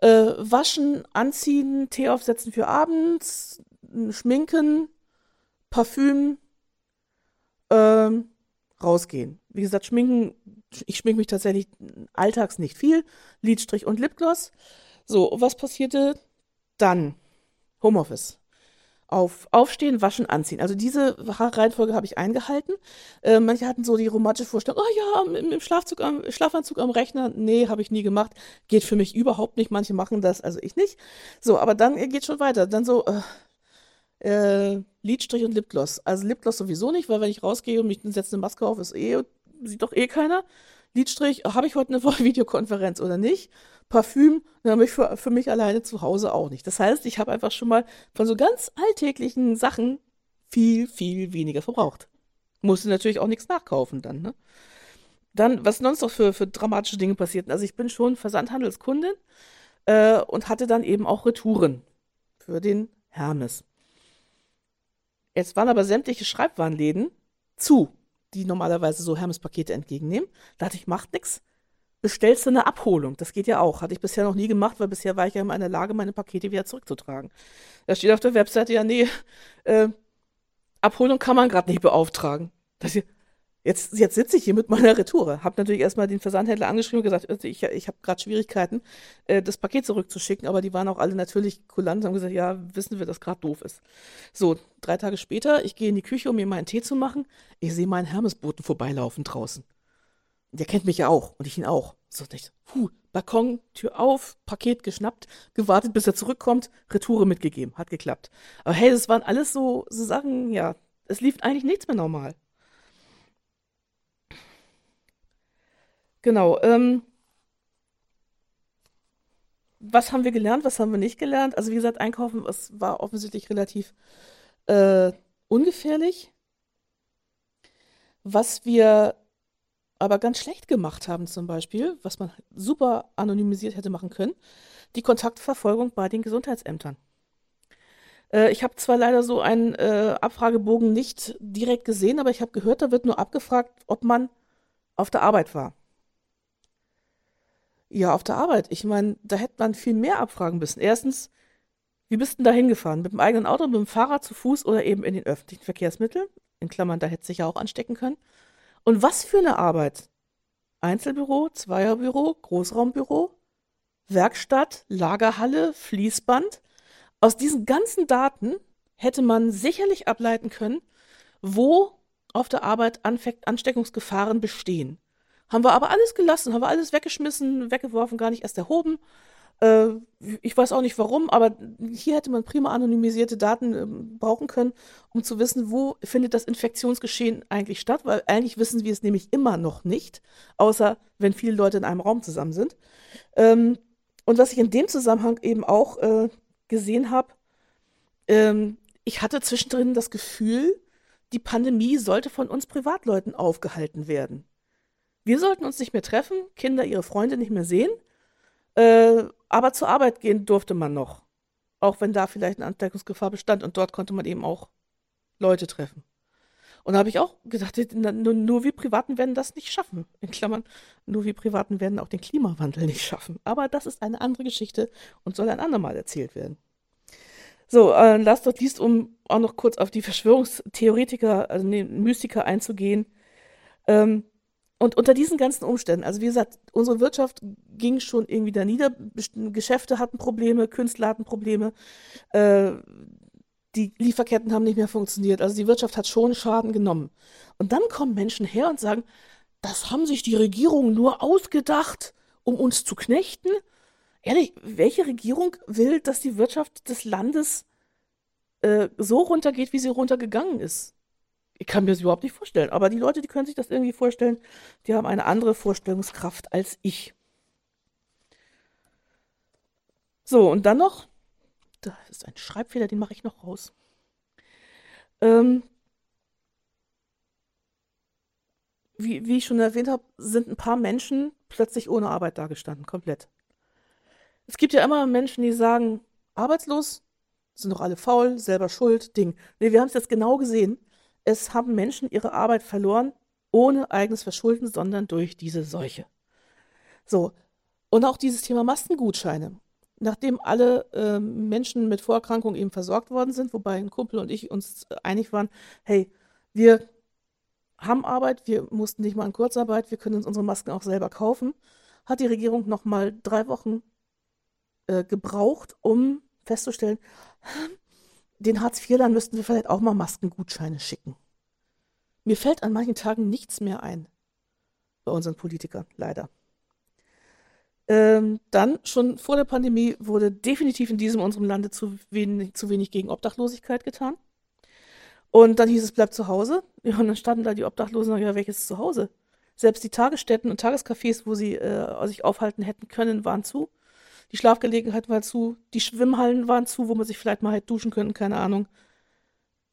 Äh, waschen, anziehen, Tee aufsetzen für abends, schminken, Parfüm, ähm, rausgehen. Wie gesagt, schminken, ich schminke mich tatsächlich alltags nicht viel. Lidstrich und Lipgloss. So, was passierte dann? Homeoffice auf Aufstehen, Waschen, Anziehen. Also diese Reihenfolge habe ich eingehalten. Äh, manche hatten so die romantische Vorstellung, oh ja, im, im Schlafzug am, Schlafanzug am Rechner. Nee, habe ich nie gemacht. Geht für mich überhaupt nicht. Manche machen das, also ich nicht. So, aber dann geht schon weiter. Dann so, äh, äh, Lidstrich und Lipgloss. Also Lipgloss sowieso nicht, weil wenn ich rausgehe und mich setze eine Maske auf, ist eh, sieht doch eh keiner. Lidstrich, habe ich heute eine Videokonferenz oder nicht? Parfüm, dann für, für mich alleine zu Hause auch nicht. Das heißt, ich habe einfach schon mal von so ganz alltäglichen Sachen viel, viel weniger verbraucht. Musste natürlich auch nichts nachkaufen dann, ne? Dann, was sonst noch für, für dramatische Dinge passierten. Also ich bin schon Versandhandelskundin äh, und hatte dann eben auch Retouren für den Hermes. Jetzt waren aber sämtliche Schreibwarenläden zu die normalerweise so Hermes-Pakete entgegennehmen. Da dachte ich, macht nichts. Bestellst du eine Abholung? Das geht ja auch. Hatte ich bisher noch nie gemacht, weil bisher war ich ja immer in der Lage, meine Pakete wieder zurückzutragen. Da steht auf der Webseite ja, nee, äh, Abholung kann man gerade nicht beauftragen. Das hier, Jetzt, jetzt sitze ich hier mit meiner Retoure. Hab natürlich erstmal den Versandhändler angeschrieben und gesagt, also ich, ich habe gerade Schwierigkeiten, äh, das Paket zurückzuschicken, aber die waren auch alle natürlich kulant und haben gesagt, ja, wissen wir, dass gerade doof ist. So, drei Tage später, ich gehe in die Küche, um mir meinen Tee zu machen. Ich sehe meinen Hermesboten vorbeilaufen draußen. Der kennt mich ja auch und ich ihn auch. So, ich, puh, Balkon, Tür auf, Paket geschnappt, gewartet, bis er zurückkommt, Retoure mitgegeben. Hat geklappt. Aber hey, das waren alles so, so Sachen, ja, es lief eigentlich nichts mehr normal. Genau. Ähm, was haben wir gelernt, was haben wir nicht gelernt? Also wie gesagt, Einkaufen es war offensichtlich relativ äh, ungefährlich. Was wir aber ganz schlecht gemacht haben zum Beispiel, was man super anonymisiert hätte machen können, die Kontaktverfolgung bei den Gesundheitsämtern. Äh, ich habe zwar leider so einen äh, Abfragebogen nicht direkt gesehen, aber ich habe gehört, da wird nur abgefragt, ob man auf der Arbeit war. Ja, auf der Arbeit. Ich meine, da hätte man viel mehr abfragen müssen. Erstens, wie bist du denn da hingefahren? Mit dem eigenen Auto, mit dem Fahrrad, zu Fuß oder eben in den öffentlichen Verkehrsmitteln? In Klammern, da hätte sich ja auch anstecken können. Und was für eine Arbeit? Einzelbüro, Zweierbüro, Großraumbüro, Werkstatt, Lagerhalle, Fließband. Aus diesen ganzen Daten hätte man sicherlich ableiten können, wo auf der Arbeit Ansteckungsgefahren bestehen. Haben wir aber alles gelassen, haben wir alles weggeschmissen, weggeworfen, gar nicht erst erhoben. Äh, ich weiß auch nicht warum, aber hier hätte man prima anonymisierte Daten äh, brauchen können, um zu wissen, wo findet das Infektionsgeschehen eigentlich statt, weil eigentlich wissen wir es nämlich immer noch nicht, außer wenn viele Leute in einem Raum zusammen sind. Ähm, und was ich in dem Zusammenhang eben auch äh, gesehen habe, ähm, ich hatte zwischendrin das Gefühl, die Pandemie sollte von uns Privatleuten aufgehalten werden. Wir sollten uns nicht mehr treffen, Kinder ihre Freunde nicht mehr sehen, äh, aber zur Arbeit gehen durfte man noch. Auch wenn da vielleicht eine Ansteckungsgefahr bestand und dort konnte man eben auch Leute treffen. Und da habe ich auch gedacht, nur, nur wir Privaten werden das nicht schaffen. In Klammern, nur wir Privaten werden auch den Klimawandel nicht schaffen. Aber das ist eine andere Geschichte und soll ein andermal erzählt werden. So, äh, last not least, um auch noch kurz auf die Verschwörungstheoretiker, also nee, Mystiker einzugehen. Ähm, und unter diesen ganzen Umständen, also wie gesagt, unsere Wirtschaft ging schon irgendwie da nieder, Geschäfte hatten Probleme, Künstler hatten Probleme, äh, die Lieferketten haben nicht mehr funktioniert, also die Wirtschaft hat schon Schaden genommen. Und dann kommen Menschen her und sagen, das haben sich die Regierungen nur ausgedacht, um uns zu knechten. Ehrlich, welche Regierung will, dass die Wirtschaft des Landes äh, so runtergeht, wie sie runtergegangen ist? Ich kann mir das überhaupt nicht vorstellen. Aber die Leute, die können sich das irgendwie vorstellen, die haben eine andere Vorstellungskraft als ich. So, und dann noch, da ist ein Schreibfehler, den mache ich noch raus. Ähm, wie, wie ich schon erwähnt habe, sind ein paar Menschen plötzlich ohne Arbeit dagestanden, komplett. Es gibt ja immer Menschen, die sagen, arbeitslos, sind doch alle faul, selber schuld, Ding. Nee, wir haben es jetzt genau gesehen. Es haben Menschen ihre Arbeit verloren, ohne eigenes Verschulden, sondern durch diese Seuche. So. Und auch dieses Thema Mastengutscheine. Nachdem alle äh, Menschen mit Vorerkrankungen eben versorgt worden sind, wobei ein Kumpel und ich uns einig waren, hey, wir haben Arbeit, wir mussten nicht mal in Kurzarbeit, wir können uns unsere Masken auch selber kaufen, hat die Regierung noch mal drei Wochen äh, gebraucht, um festzustellen, den Hartz-IV-Lern müssten wir vielleicht auch mal Maskengutscheine schicken. Mir fällt an manchen Tagen nichts mehr ein bei unseren Politikern, leider. Ähm, dann, schon vor der Pandemie, wurde definitiv in diesem unserem Lande zu wenig, zu wenig gegen Obdachlosigkeit getan. Und dann hieß es, bleibt zu Hause. Ja, und dann standen da die Obdachlosen und ja, welches Zuhause? Selbst die Tagesstätten und Tagescafés, wo sie äh, sich aufhalten hätten können, waren zu. Die Schlafgelegenheit war zu. Die Schwimmhallen waren zu, wo man sich vielleicht mal hätte duschen können, keine Ahnung.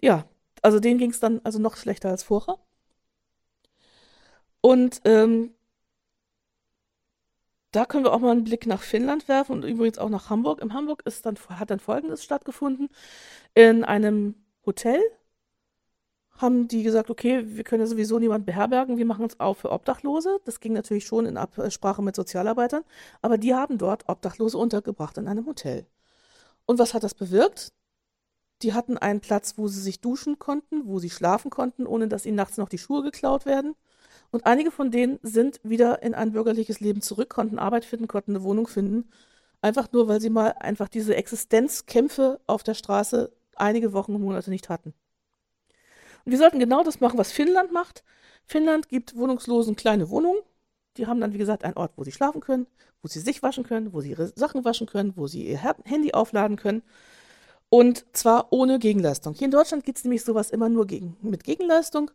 Ja, also denen ging es dann also noch schlechter als vorher. Und ähm, da können wir auch mal einen Blick nach Finnland werfen und übrigens auch nach Hamburg. In Hamburg ist dann, hat dann Folgendes stattgefunden. In einem Hotel haben die gesagt, okay, wir können ja sowieso niemanden beherbergen, wir machen es auch für Obdachlose. Das ging natürlich schon in Absprache mit Sozialarbeitern, aber die haben dort Obdachlose untergebracht in einem Hotel. Und was hat das bewirkt? Die hatten einen Platz, wo sie sich duschen konnten, wo sie schlafen konnten, ohne dass ihnen nachts noch die Schuhe geklaut werden. Und einige von denen sind wieder in ein bürgerliches Leben zurück, konnten Arbeit finden, konnten eine Wohnung finden. Einfach nur, weil sie mal einfach diese Existenzkämpfe auf der Straße einige Wochen und Monate nicht hatten. Wir sollten genau das machen, was Finnland macht. Finnland gibt Wohnungslosen kleine Wohnungen. Die haben dann, wie gesagt, einen Ort, wo sie schlafen können, wo sie sich waschen können, wo sie ihre Sachen waschen können, wo sie ihr Handy aufladen können. Und zwar ohne Gegenleistung. Hier in Deutschland gibt es nämlich sowas immer nur gegen, mit Gegenleistung.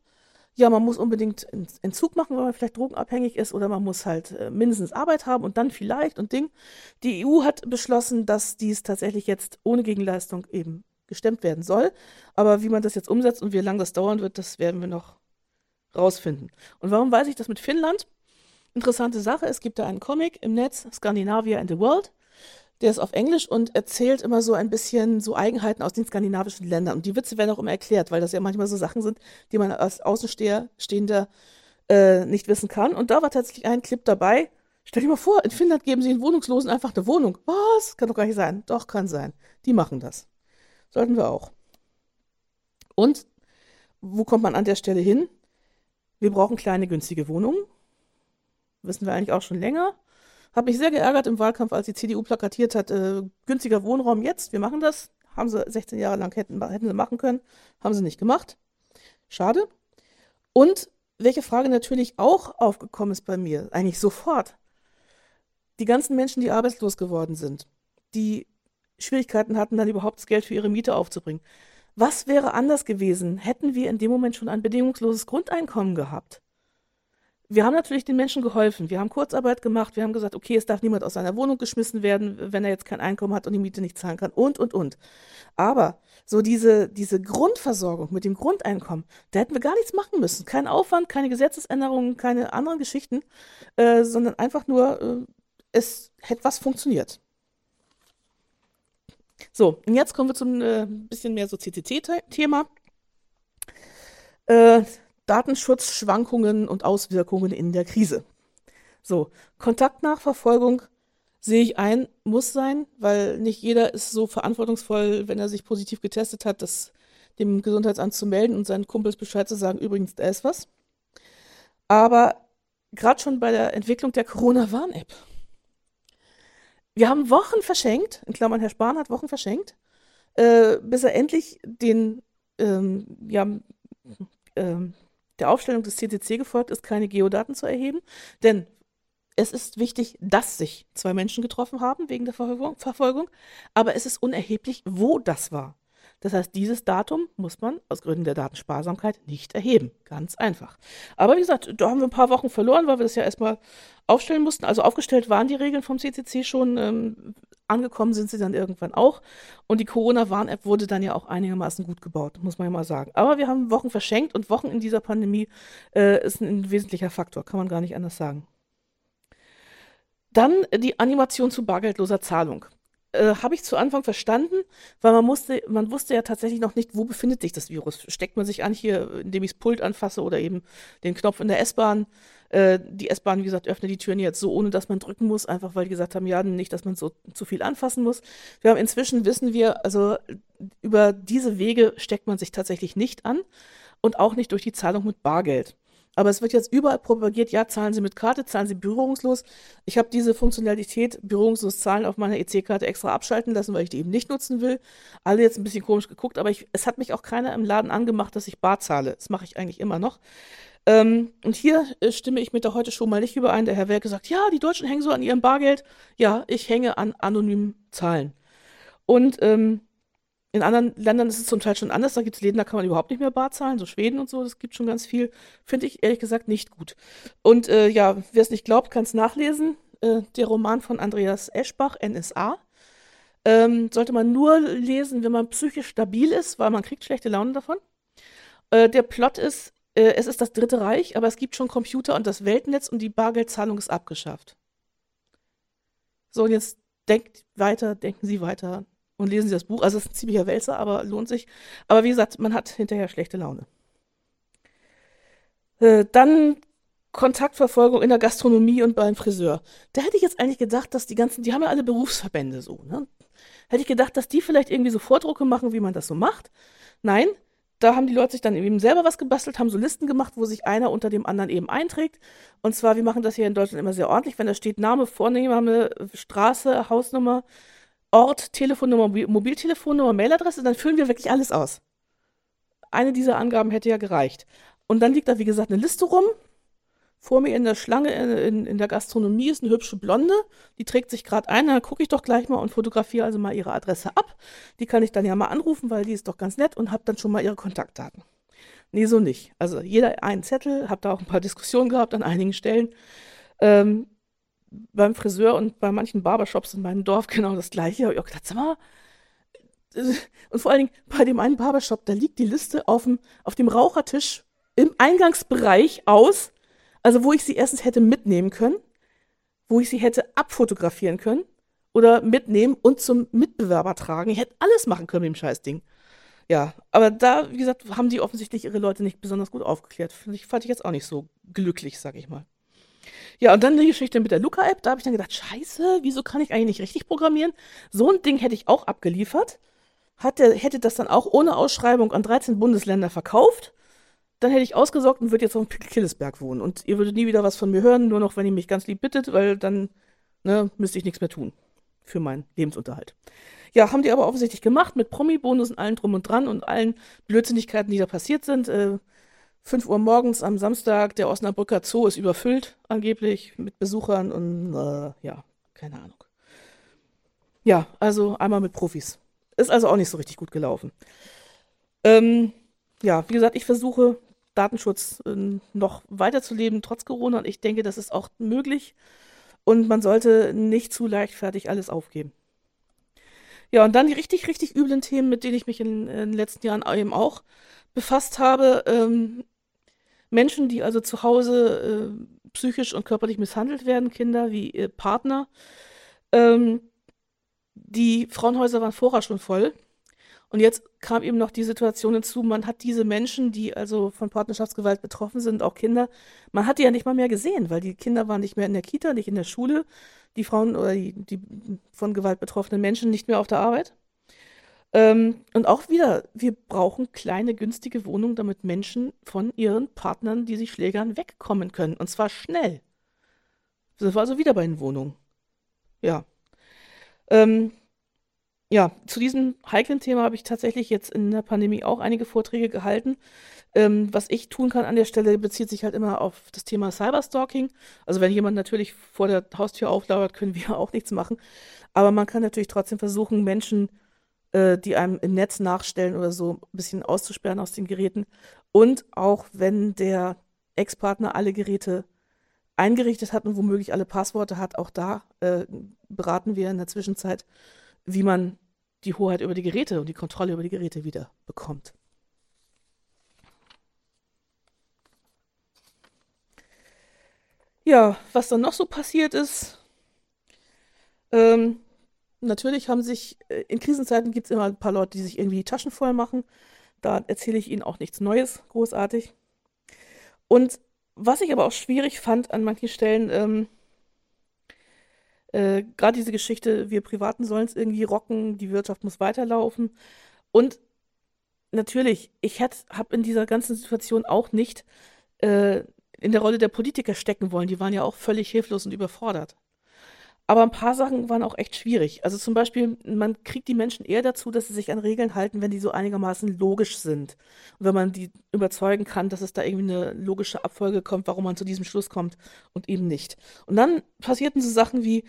Ja, man muss unbedingt Entzug machen, weil man vielleicht drogenabhängig ist, oder man muss halt äh, mindestens Arbeit haben und dann vielleicht und Ding. Die EU hat beschlossen, dass dies tatsächlich jetzt ohne Gegenleistung eben gestemmt werden soll. Aber wie man das jetzt umsetzt und wie lange das dauern wird, das werden wir noch rausfinden. Und warum weiß ich das mit Finnland? Interessante Sache, es gibt da einen Comic im Netz, Scandinavia in the World. Der ist auf Englisch und erzählt immer so ein bisschen so Eigenheiten aus den skandinavischen Ländern. Und die Witze werden auch immer erklärt, weil das ja manchmal so Sachen sind, die man als Außenstehender äh, nicht wissen kann. Und da war tatsächlich ein Clip dabei. Stell dir mal vor, in Finnland geben sie den Wohnungslosen einfach eine Wohnung. Was? Kann doch gar nicht sein. Doch, kann sein. Die machen das. Sollten wir auch. Und wo kommt man an der Stelle hin? Wir brauchen kleine, günstige Wohnungen. Wissen wir eigentlich auch schon länger. Hab mich sehr geärgert im Wahlkampf, als die CDU plakatiert hat, äh, günstiger Wohnraum jetzt, wir machen das. Haben sie 16 Jahre lang hätten, hätten sie machen können, haben sie nicht gemacht. Schade. Und welche Frage natürlich auch aufgekommen ist bei mir, eigentlich sofort. Die ganzen Menschen, die arbeitslos geworden sind, die Schwierigkeiten hatten, dann überhaupt das Geld für ihre Miete aufzubringen. Was wäre anders gewesen, hätten wir in dem Moment schon ein bedingungsloses Grundeinkommen gehabt? Wir haben natürlich den Menschen geholfen. Wir haben Kurzarbeit gemacht. Wir haben gesagt, okay, es darf niemand aus seiner Wohnung geschmissen werden, wenn er jetzt kein Einkommen hat und die Miete nicht zahlen kann und, und, und. Aber so diese, diese Grundversorgung mit dem Grundeinkommen, da hätten wir gar nichts machen müssen. Kein Aufwand, keine Gesetzesänderungen, keine anderen Geschichten, äh, sondern einfach nur, äh, es hätte was funktioniert. So, und jetzt kommen wir zum äh, bisschen mehr so CCC-Thema. Äh, Datenschutzschwankungen und Auswirkungen in der Krise. So, Kontaktnachverfolgung sehe ich ein, muss sein, weil nicht jeder ist so verantwortungsvoll, wenn er sich positiv getestet hat, das dem Gesundheitsamt zu melden und seinen Kumpels Bescheid zu sagen, übrigens, da ist was. Aber gerade schon bei der Entwicklung der Corona-Warn-App wir haben Wochen verschenkt, in Klammern Herr Spahn hat Wochen verschenkt, äh, bis er endlich den, ähm, ja, ähm, der Aufstellung des CCC gefolgt ist, keine Geodaten zu erheben. Denn es ist wichtig, dass sich zwei Menschen getroffen haben wegen der Verfolgung, aber es ist unerheblich, wo das war. Das heißt, dieses Datum muss man aus Gründen der Datensparsamkeit nicht erheben. Ganz einfach. Aber wie gesagt, da haben wir ein paar Wochen verloren, weil wir das ja erstmal aufstellen mussten. Also aufgestellt waren die Regeln vom CCC schon. Ähm, angekommen sind sie dann irgendwann auch. Und die Corona-Warn-App wurde dann ja auch einigermaßen gut gebaut, muss man ja mal sagen. Aber wir haben Wochen verschenkt und Wochen in dieser Pandemie äh, ist ein wesentlicher Faktor, kann man gar nicht anders sagen. Dann die Animation zu bargeldloser Zahlung äh, habe ich zu Anfang verstanden, weil man musste, man wusste ja tatsächlich noch nicht, wo befindet sich das Virus. Steckt man sich an hier, indem ich das Pult anfasse oder eben den Knopf in der S-Bahn. Äh, die S-Bahn, wie gesagt, öffnet die Türen jetzt so, ohne dass man drücken muss, einfach weil die gesagt haben, ja, nicht, dass man so zu viel anfassen muss. Wir haben inzwischen wissen wir, also über diese Wege steckt man sich tatsächlich nicht an und auch nicht durch die Zahlung mit Bargeld. Aber es wird jetzt überall propagiert, ja, zahlen Sie mit Karte, zahlen Sie berührungslos. Ich habe diese Funktionalität berührungslos zahlen auf meiner EC-Karte extra abschalten lassen, weil ich die eben nicht nutzen will. Alle jetzt ein bisschen komisch geguckt, aber ich, es hat mich auch keiner im Laden angemacht, dass ich bar zahle. Das mache ich eigentlich immer noch. Ähm, und hier äh, stimme ich mit der heute schon mal nicht überein. Der Herr Werke sagt, ja, die Deutschen hängen so an ihrem Bargeld. Ja, ich hänge an anonymen Zahlen. Und ähm, in anderen Ländern ist es zum Teil schon anders. Da gibt es Läden, da kann man überhaupt nicht mehr bar zahlen, so Schweden und so. Das gibt schon ganz viel. Finde ich ehrlich gesagt nicht gut. Und äh, ja, wer es nicht glaubt, kann es nachlesen. Äh, der Roman von Andreas Eschbach, NSA. Ähm, sollte man nur lesen, wenn man psychisch stabil ist, weil man kriegt schlechte Laune davon. Äh, der Plot ist, äh, es ist das Dritte Reich, aber es gibt schon Computer und das Weltnetz und die Bargeldzahlung ist abgeschafft. So, und jetzt denkt weiter, denken Sie weiter und lesen Sie das Buch. Also es ist ein ziemlicher Wälzer, aber lohnt sich. Aber wie gesagt, man hat hinterher schlechte Laune. Äh, dann Kontaktverfolgung in der Gastronomie und beim Friseur. Da hätte ich jetzt eigentlich gedacht, dass die ganzen, die haben ja alle Berufsverbände so, ne? Hätte ich gedacht, dass die vielleicht irgendwie so Vordrucke machen, wie man das so macht. Nein, da haben die Leute sich dann eben selber was gebastelt, haben so Listen gemacht, wo sich einer unter dem anderen eben einträgt. Und zwar, wir machen das hier in Deutschland immer sehr ordentlich, wenn da steht Name, Vorname, Straße, Hausnummer, Ort, Telefonnummer, Mobiltelefonnummer, Mailadresse, dann füllen wir wirklich alles aus. Eine dieser Angaben hätte ja gereicht. Und dann liegt da, wie gesagt, eine Liste rum. Vor mir in der Schlange in, in, in der Gastronomie ist eine hübsche Blonde. Die trägt sich gerade ein. Dann gucke ich doch gleich mal und fotografiere also mal ihre Adresse ab. Die kann ich dann ja mal anrufen, weil die ist doch ganz nett und habe dann schon mal ihre Kontaktdaten. Nee, so nicht. Also jeder einen Zettel, habe da auch ein paar Diskussionen gehabt an einigen Stellen. Ähm, beim Friseur und bei manchen Barbershops in meinem Dorf genau das gleiche. Ich gedacht, sag mal, äh, und vor allen Dingen bei dem einen Barbershop, da liegt die Liste auf dem, auf dem Rauchertisch im Eingangsbereich aus, also wo ich sie erstens hätte mitnehmen können, wo ich sie hätte abfotografieren können oder mitnehmen und zum Mitbewerber tragen. Ich hätte alles machen können mit dem Scheißding. Ja, aber da, wie gesagt, haben die offensichtlich ihre Leute nicht besonders gut aufgeklärt. Fand ich, fand ich jetzt auch nicht so glücklich, sag ich mal. Ja, und dann die Geschichte mit der Luca-App. Da habe ich dann gedacht, scheiße, wieso kann ich eigentlich nicht richtig programmieren? So ein Ding hätte ich auch abgeliefert. Hatte, hätte das dann auch ohne Ausschreibung an 13 Bundesländer verkauft. Dann hätte ich ausgesorgt und würde jetzt auf Killesberg wohnen. Und ihr würdet nie wieder was von mir hören, nur noch, wenn ihr mich ganz lieb bittet, weil dann ne, müsste ich nichts mehr tun für meinen Lebensunterhalt. Ja, haben die aber offensichtlich gemacht mit Promi-Bonus und allem drum und dran und allen Blödsinnigkeiten, die da passiert sind. Äh, 5 Uhr morgens am Samstag, der Osnabrücker Zoo ist überfüllt, angeblich, mit Besuchern und äh, ja, keine Ahnung. Ja, also einmal mit Profis. Ist also auch nicht so richtig gut gelaufen. Ähm, ja, wie gesagt, ich versuche Datenschutz äh, noch weiterzuleben, trotz Corona. Und ich denke, das ist auch möglich. Und man sollte nicht zu leichtfertig alles aufgeben. Ja, und dann die richtig, richtig üblen Themen, mit denen ich mich in, in den letzten Jahren eben auch befasst habe. Ähm, Menschen, die also zu Hause äh, psychisch und körperlich misshandelt werden, Kinder wie äh, Partner. Ähm, die Frauenhäuser waren vorher schon voll. Und jetzt kam eben noch die Situation hinzu, man hat diese Menschen, die also von Partnerschaftsgewalt betroffen sind, auch Kinder, man hat die ja nicht mal mehr gesehen, weil die Kinder waren nicht mehr in der Kita, nicht in der Schule, die Frauen oder die, die von Gewalt betroffenen Menschen nicht mehr auf der Arbeit. Ähm, und auch wieder, wir brauchen kleine, günstige Wohnungen, damit Menschen von ihren Partnern, die sich schlägern, wegkommen können. Und zwar schnell. Das war also wieder bei den Wohnungen. Ja. Ähm, ja, zu diesem heiklen Thema habe ich tatsächlich jetzt in der Pandemie auch einige Vorträge gehalten. Ähm, was ich tun kann an der Stelle, bezieht sich halt immer auf das Thema Cyberstalking. Also wenn jemand natürlich vor der Haustür auflauert, können wir auch nichts machen. Aber man kann natürlich trotzdem versuchen, Menschen äh, die einem im Netz nachstellen oder so, ein bisschen auszusperren aus den Geräten. Und auch wenn der Ex-Partner alle Geräte eingerichtet hat und womöglich alle Passworte hat, auch da äh, beraten wir in der Zwischenzeit, wie man die Hoheit über die Geräte und die Kontrolle über die Geräte wieder bekommt. Ja, was dann noch so passiert ist, ähm, natürlich haben sich, äh, in Krisenzeiten gibt es immer ein paar Leute, die sich irgendwie die Taschen voll machen. Da erzähle ich Ihnen auch nichts Neues, großartig. Und was ich aber auch schwierig fand an manchen Stellen, ähm, äh, gerade diese Geschichte, wir Privaten sollen es irgendwie rocken, die Wirtschaft muss weiterlaufen. Und natürlich, ich habe in dieser ganzen Situation auch nicht äh, in der Rolle der Politiker stecken wollen. Die waren ja auch völlig hilflos und überfordert. Aber ein paar Sachen waren auch echt schwierig. Also zum Beispiel, man kriegt die Menschen eher dazu, dass sie sich an Regeln halten, wenn die so einigermaßen logisch sind. Und wenn man die überzeugen kann, dass es da irgendwie eine logische Abfolge kommt, warum man zu diesem Schluss kommt und eben nicht. Und dann passierten so Sachen wie,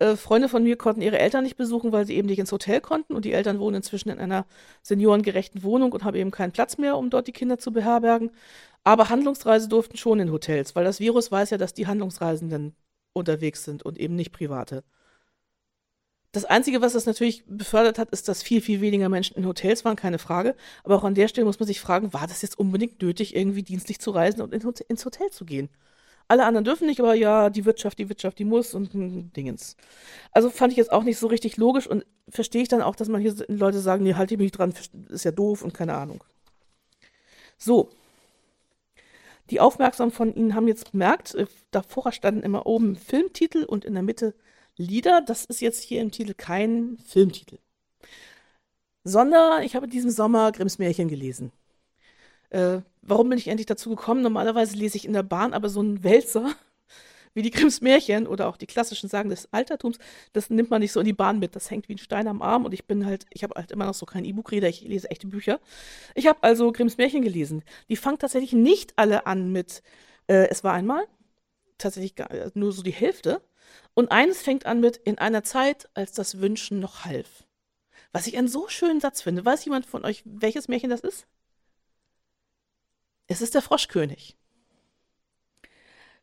äh, Freunde von mir konnten ihre Eltern nicht besuchen, weil sie eben nicht ins Hotel konnten. Und die Eltern wohnen inzwischen in einer seniorengerechten Wohnung und haben eben keinen Platz mehr, um dort die Kinder zu beherbergen. Aber Handlungsreise durften schon in Hotels, weil das Virus weiß ja, dass die Handlungsreisenden unterwegs sind und eben nicht private. Das Einzige, was das natürlich befördert hat, ist, dass viel, viel weniger Menschen in Hotels waren, keine Frage. Aber auch an der Stelle muss man sich fragen, war das jetzt unbedingt nötig, irgendwie dienstlich zu reisen und ins Hotel zu gehen? Alle anderen dürfen nicht, aber ja, die Wirtschaft, die Wirtschaft, die muss und hm, Dingens. Also fand ich jetzt auch nicht so richtig logisch und verstehe ich dann auch, dass manche Leute sagen, nee, halte ich mich dran, ist ja doof und keine Ahnung. So, die Aufmerksamen von Ihnen haben jetzt bemerkt, äh, davor standen immer oben Filmtitel und in der Mitte Lieder. Das ist jetzt hier im Titel kein Filmtitel. Sondern ich habe diesen Sommer Grimms Märchen gelesen. Äh, warum bin ich endlich dazu gekommen? Normalerweise lese ich in der Bahn aber so einen Wälzer wie die Grimms Märchen oder auch die klassischen Sagen des Altertums, das nimmt man nicht so in die Bahn mit. Das hängt wie ein Stein am Arm und ich bin halt, ich habe halt immer noch so kein E-Book-Reader, ich lese echte Bücher. Ich habe also Grimms Märchen gelesen. Die fangen tatsächlich nicht alle an mit äh, Es war einmal, tatsächlich gar, äh, nur so die Hälfte. Und eines fängt an mit In einer Zeit, als das Wünschen noch half. Was ich einen so schönen Satz finde. Weiß jemand von euch, welches Märchen das ist? Es ist der Froschkönig.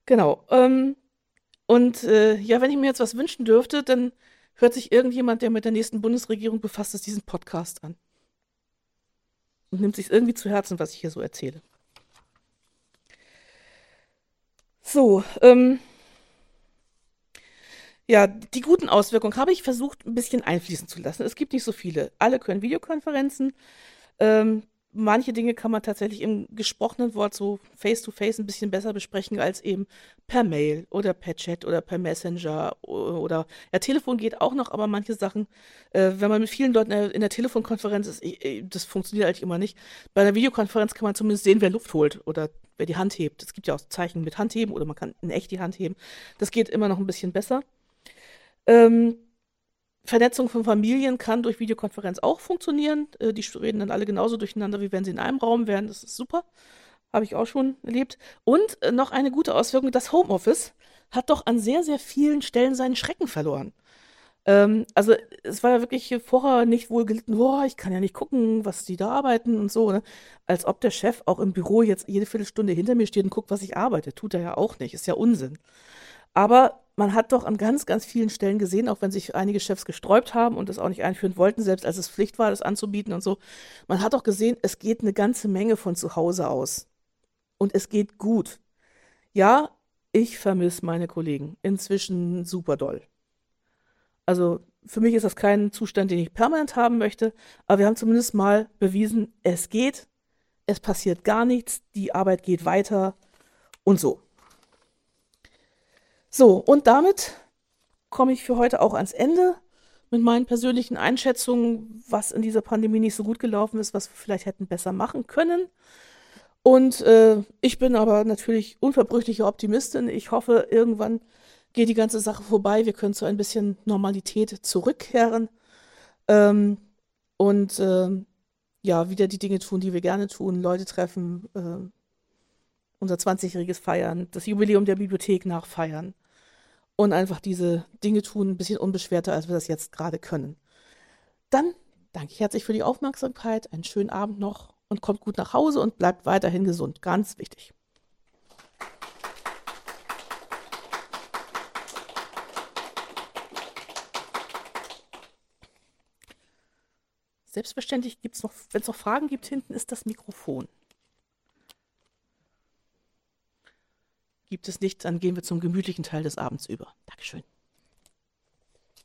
Genau. Ähm, und äh, ja, wenn ich mir jetzt was wünschen dürfte, dann hört sich irgendjemand, der mit der nächsten Bundesregierung befasst ist, diesen Podcast an. Und nimmt sich irgendwie zu Herzen, was ich hier so erzähle. So, ähm, ja, die guten Auswirkungen habe ich versucht, ein bisschen einfließen zu lassen. Es gibt nicht so viele. Alle können Videokonferenzen. Ähm, manche Dinge kann man tatsächlich im gesprochenen Wort so face-to-face -face ein bisschen besser besprechen als eben per Mail oder per Chat oder per Messenger oder ja, Telefon geht auch noch, aber manche Sachen, äh, wenn man mit vielen Leuten in der, Telefonkonferenz ist, äh, das funktioniert eigentlich immer nicht. Bei einer Videokonferenz kann man zumindest sehen, wer Luft holt oder wer die Hand hebt. Es gibt ja auch Zeichen mit Handheben oder man kann in echt die Hand heben. Das geht immer noch ein bisschen besser. Ähm, Vernetzung von Familien kann durch Videokonferenz auch funktionieren. Äh, die reden dann alle genauso durcheinander, wie wenn sie in einem Raum wären. Das ist super. Habe ich auch schon erlebt. Und äh, noch eine gute Auswirkung, das Homeoffice hat doch an sehr, sehr vielen Stellen seinen Schrecken verloren. Ähm, also es war ja wirklich vorher nicht wohl gelitten, boah, ich kann ja nicht gucken, was die da arbeiten und so. Ne? Als ob der Chef auch im Büro jetzt jede Viertelstunde hinter mir steht und guckt, was ich arbeite. Tut er ja auch nicht. Ist ja Unsinn. Aber man hat doch an ganz, ganz vielen Stellen gesehen, auch wenn sich einige Chefs gesträubt haben und das auch nicht einführen wollten, selbst als es Pflicht war, das anzubieten und so. Man hat doch gesehen, es geht eine ganze Menge von zu Hause aus. Und es geht gut. Ja, ich vermisse meine Kollegen inzwischen super doll. Also für mich ist das kein Zustand, den ich permanent haben möchte, aber wir haben zumindest mal bewiesen, es geht, es passiert gar nichts, die Arbeit geht weiter und so. So, und damit komme ich für heute auch ans Ende mit meinen persönlichen Einschätzungen, was in dieser Pandemie nicht so gut gelaufen ist, was wir vielleicht hätten besser machen können. Und äh, ich bin aber natürlich unverbrüchliche Optimistin. Ich hoffe, irgendwann geht die ganze Sache vorbei. Wir können zu ein bisschen Normalität zurückkehren ähm, und äh, ja, wieder die Dinge tun, die wir gerne tun, Leute treffen, äh, unser 20-jähriges feiern, das Jubiläum der Bibliothek nachfeiern und einfach diese Dinge tun, ein bisschen unbeschwerter, als wir das jetzt gerade können. Dann danke ich herzlich für die Aufmerksamkeit, einen schönen Abend noch und kommt gut nach Hause und bleibt weiterhin gesund. Ganz wichtig. Selbstverständlich gibt es noch, wenn es noch Fragen gibt, hinten ist das Mikrofon. Gibt es nicht, dann gehen wir zum gemütlichen Teil des Abends über. Dankeschön.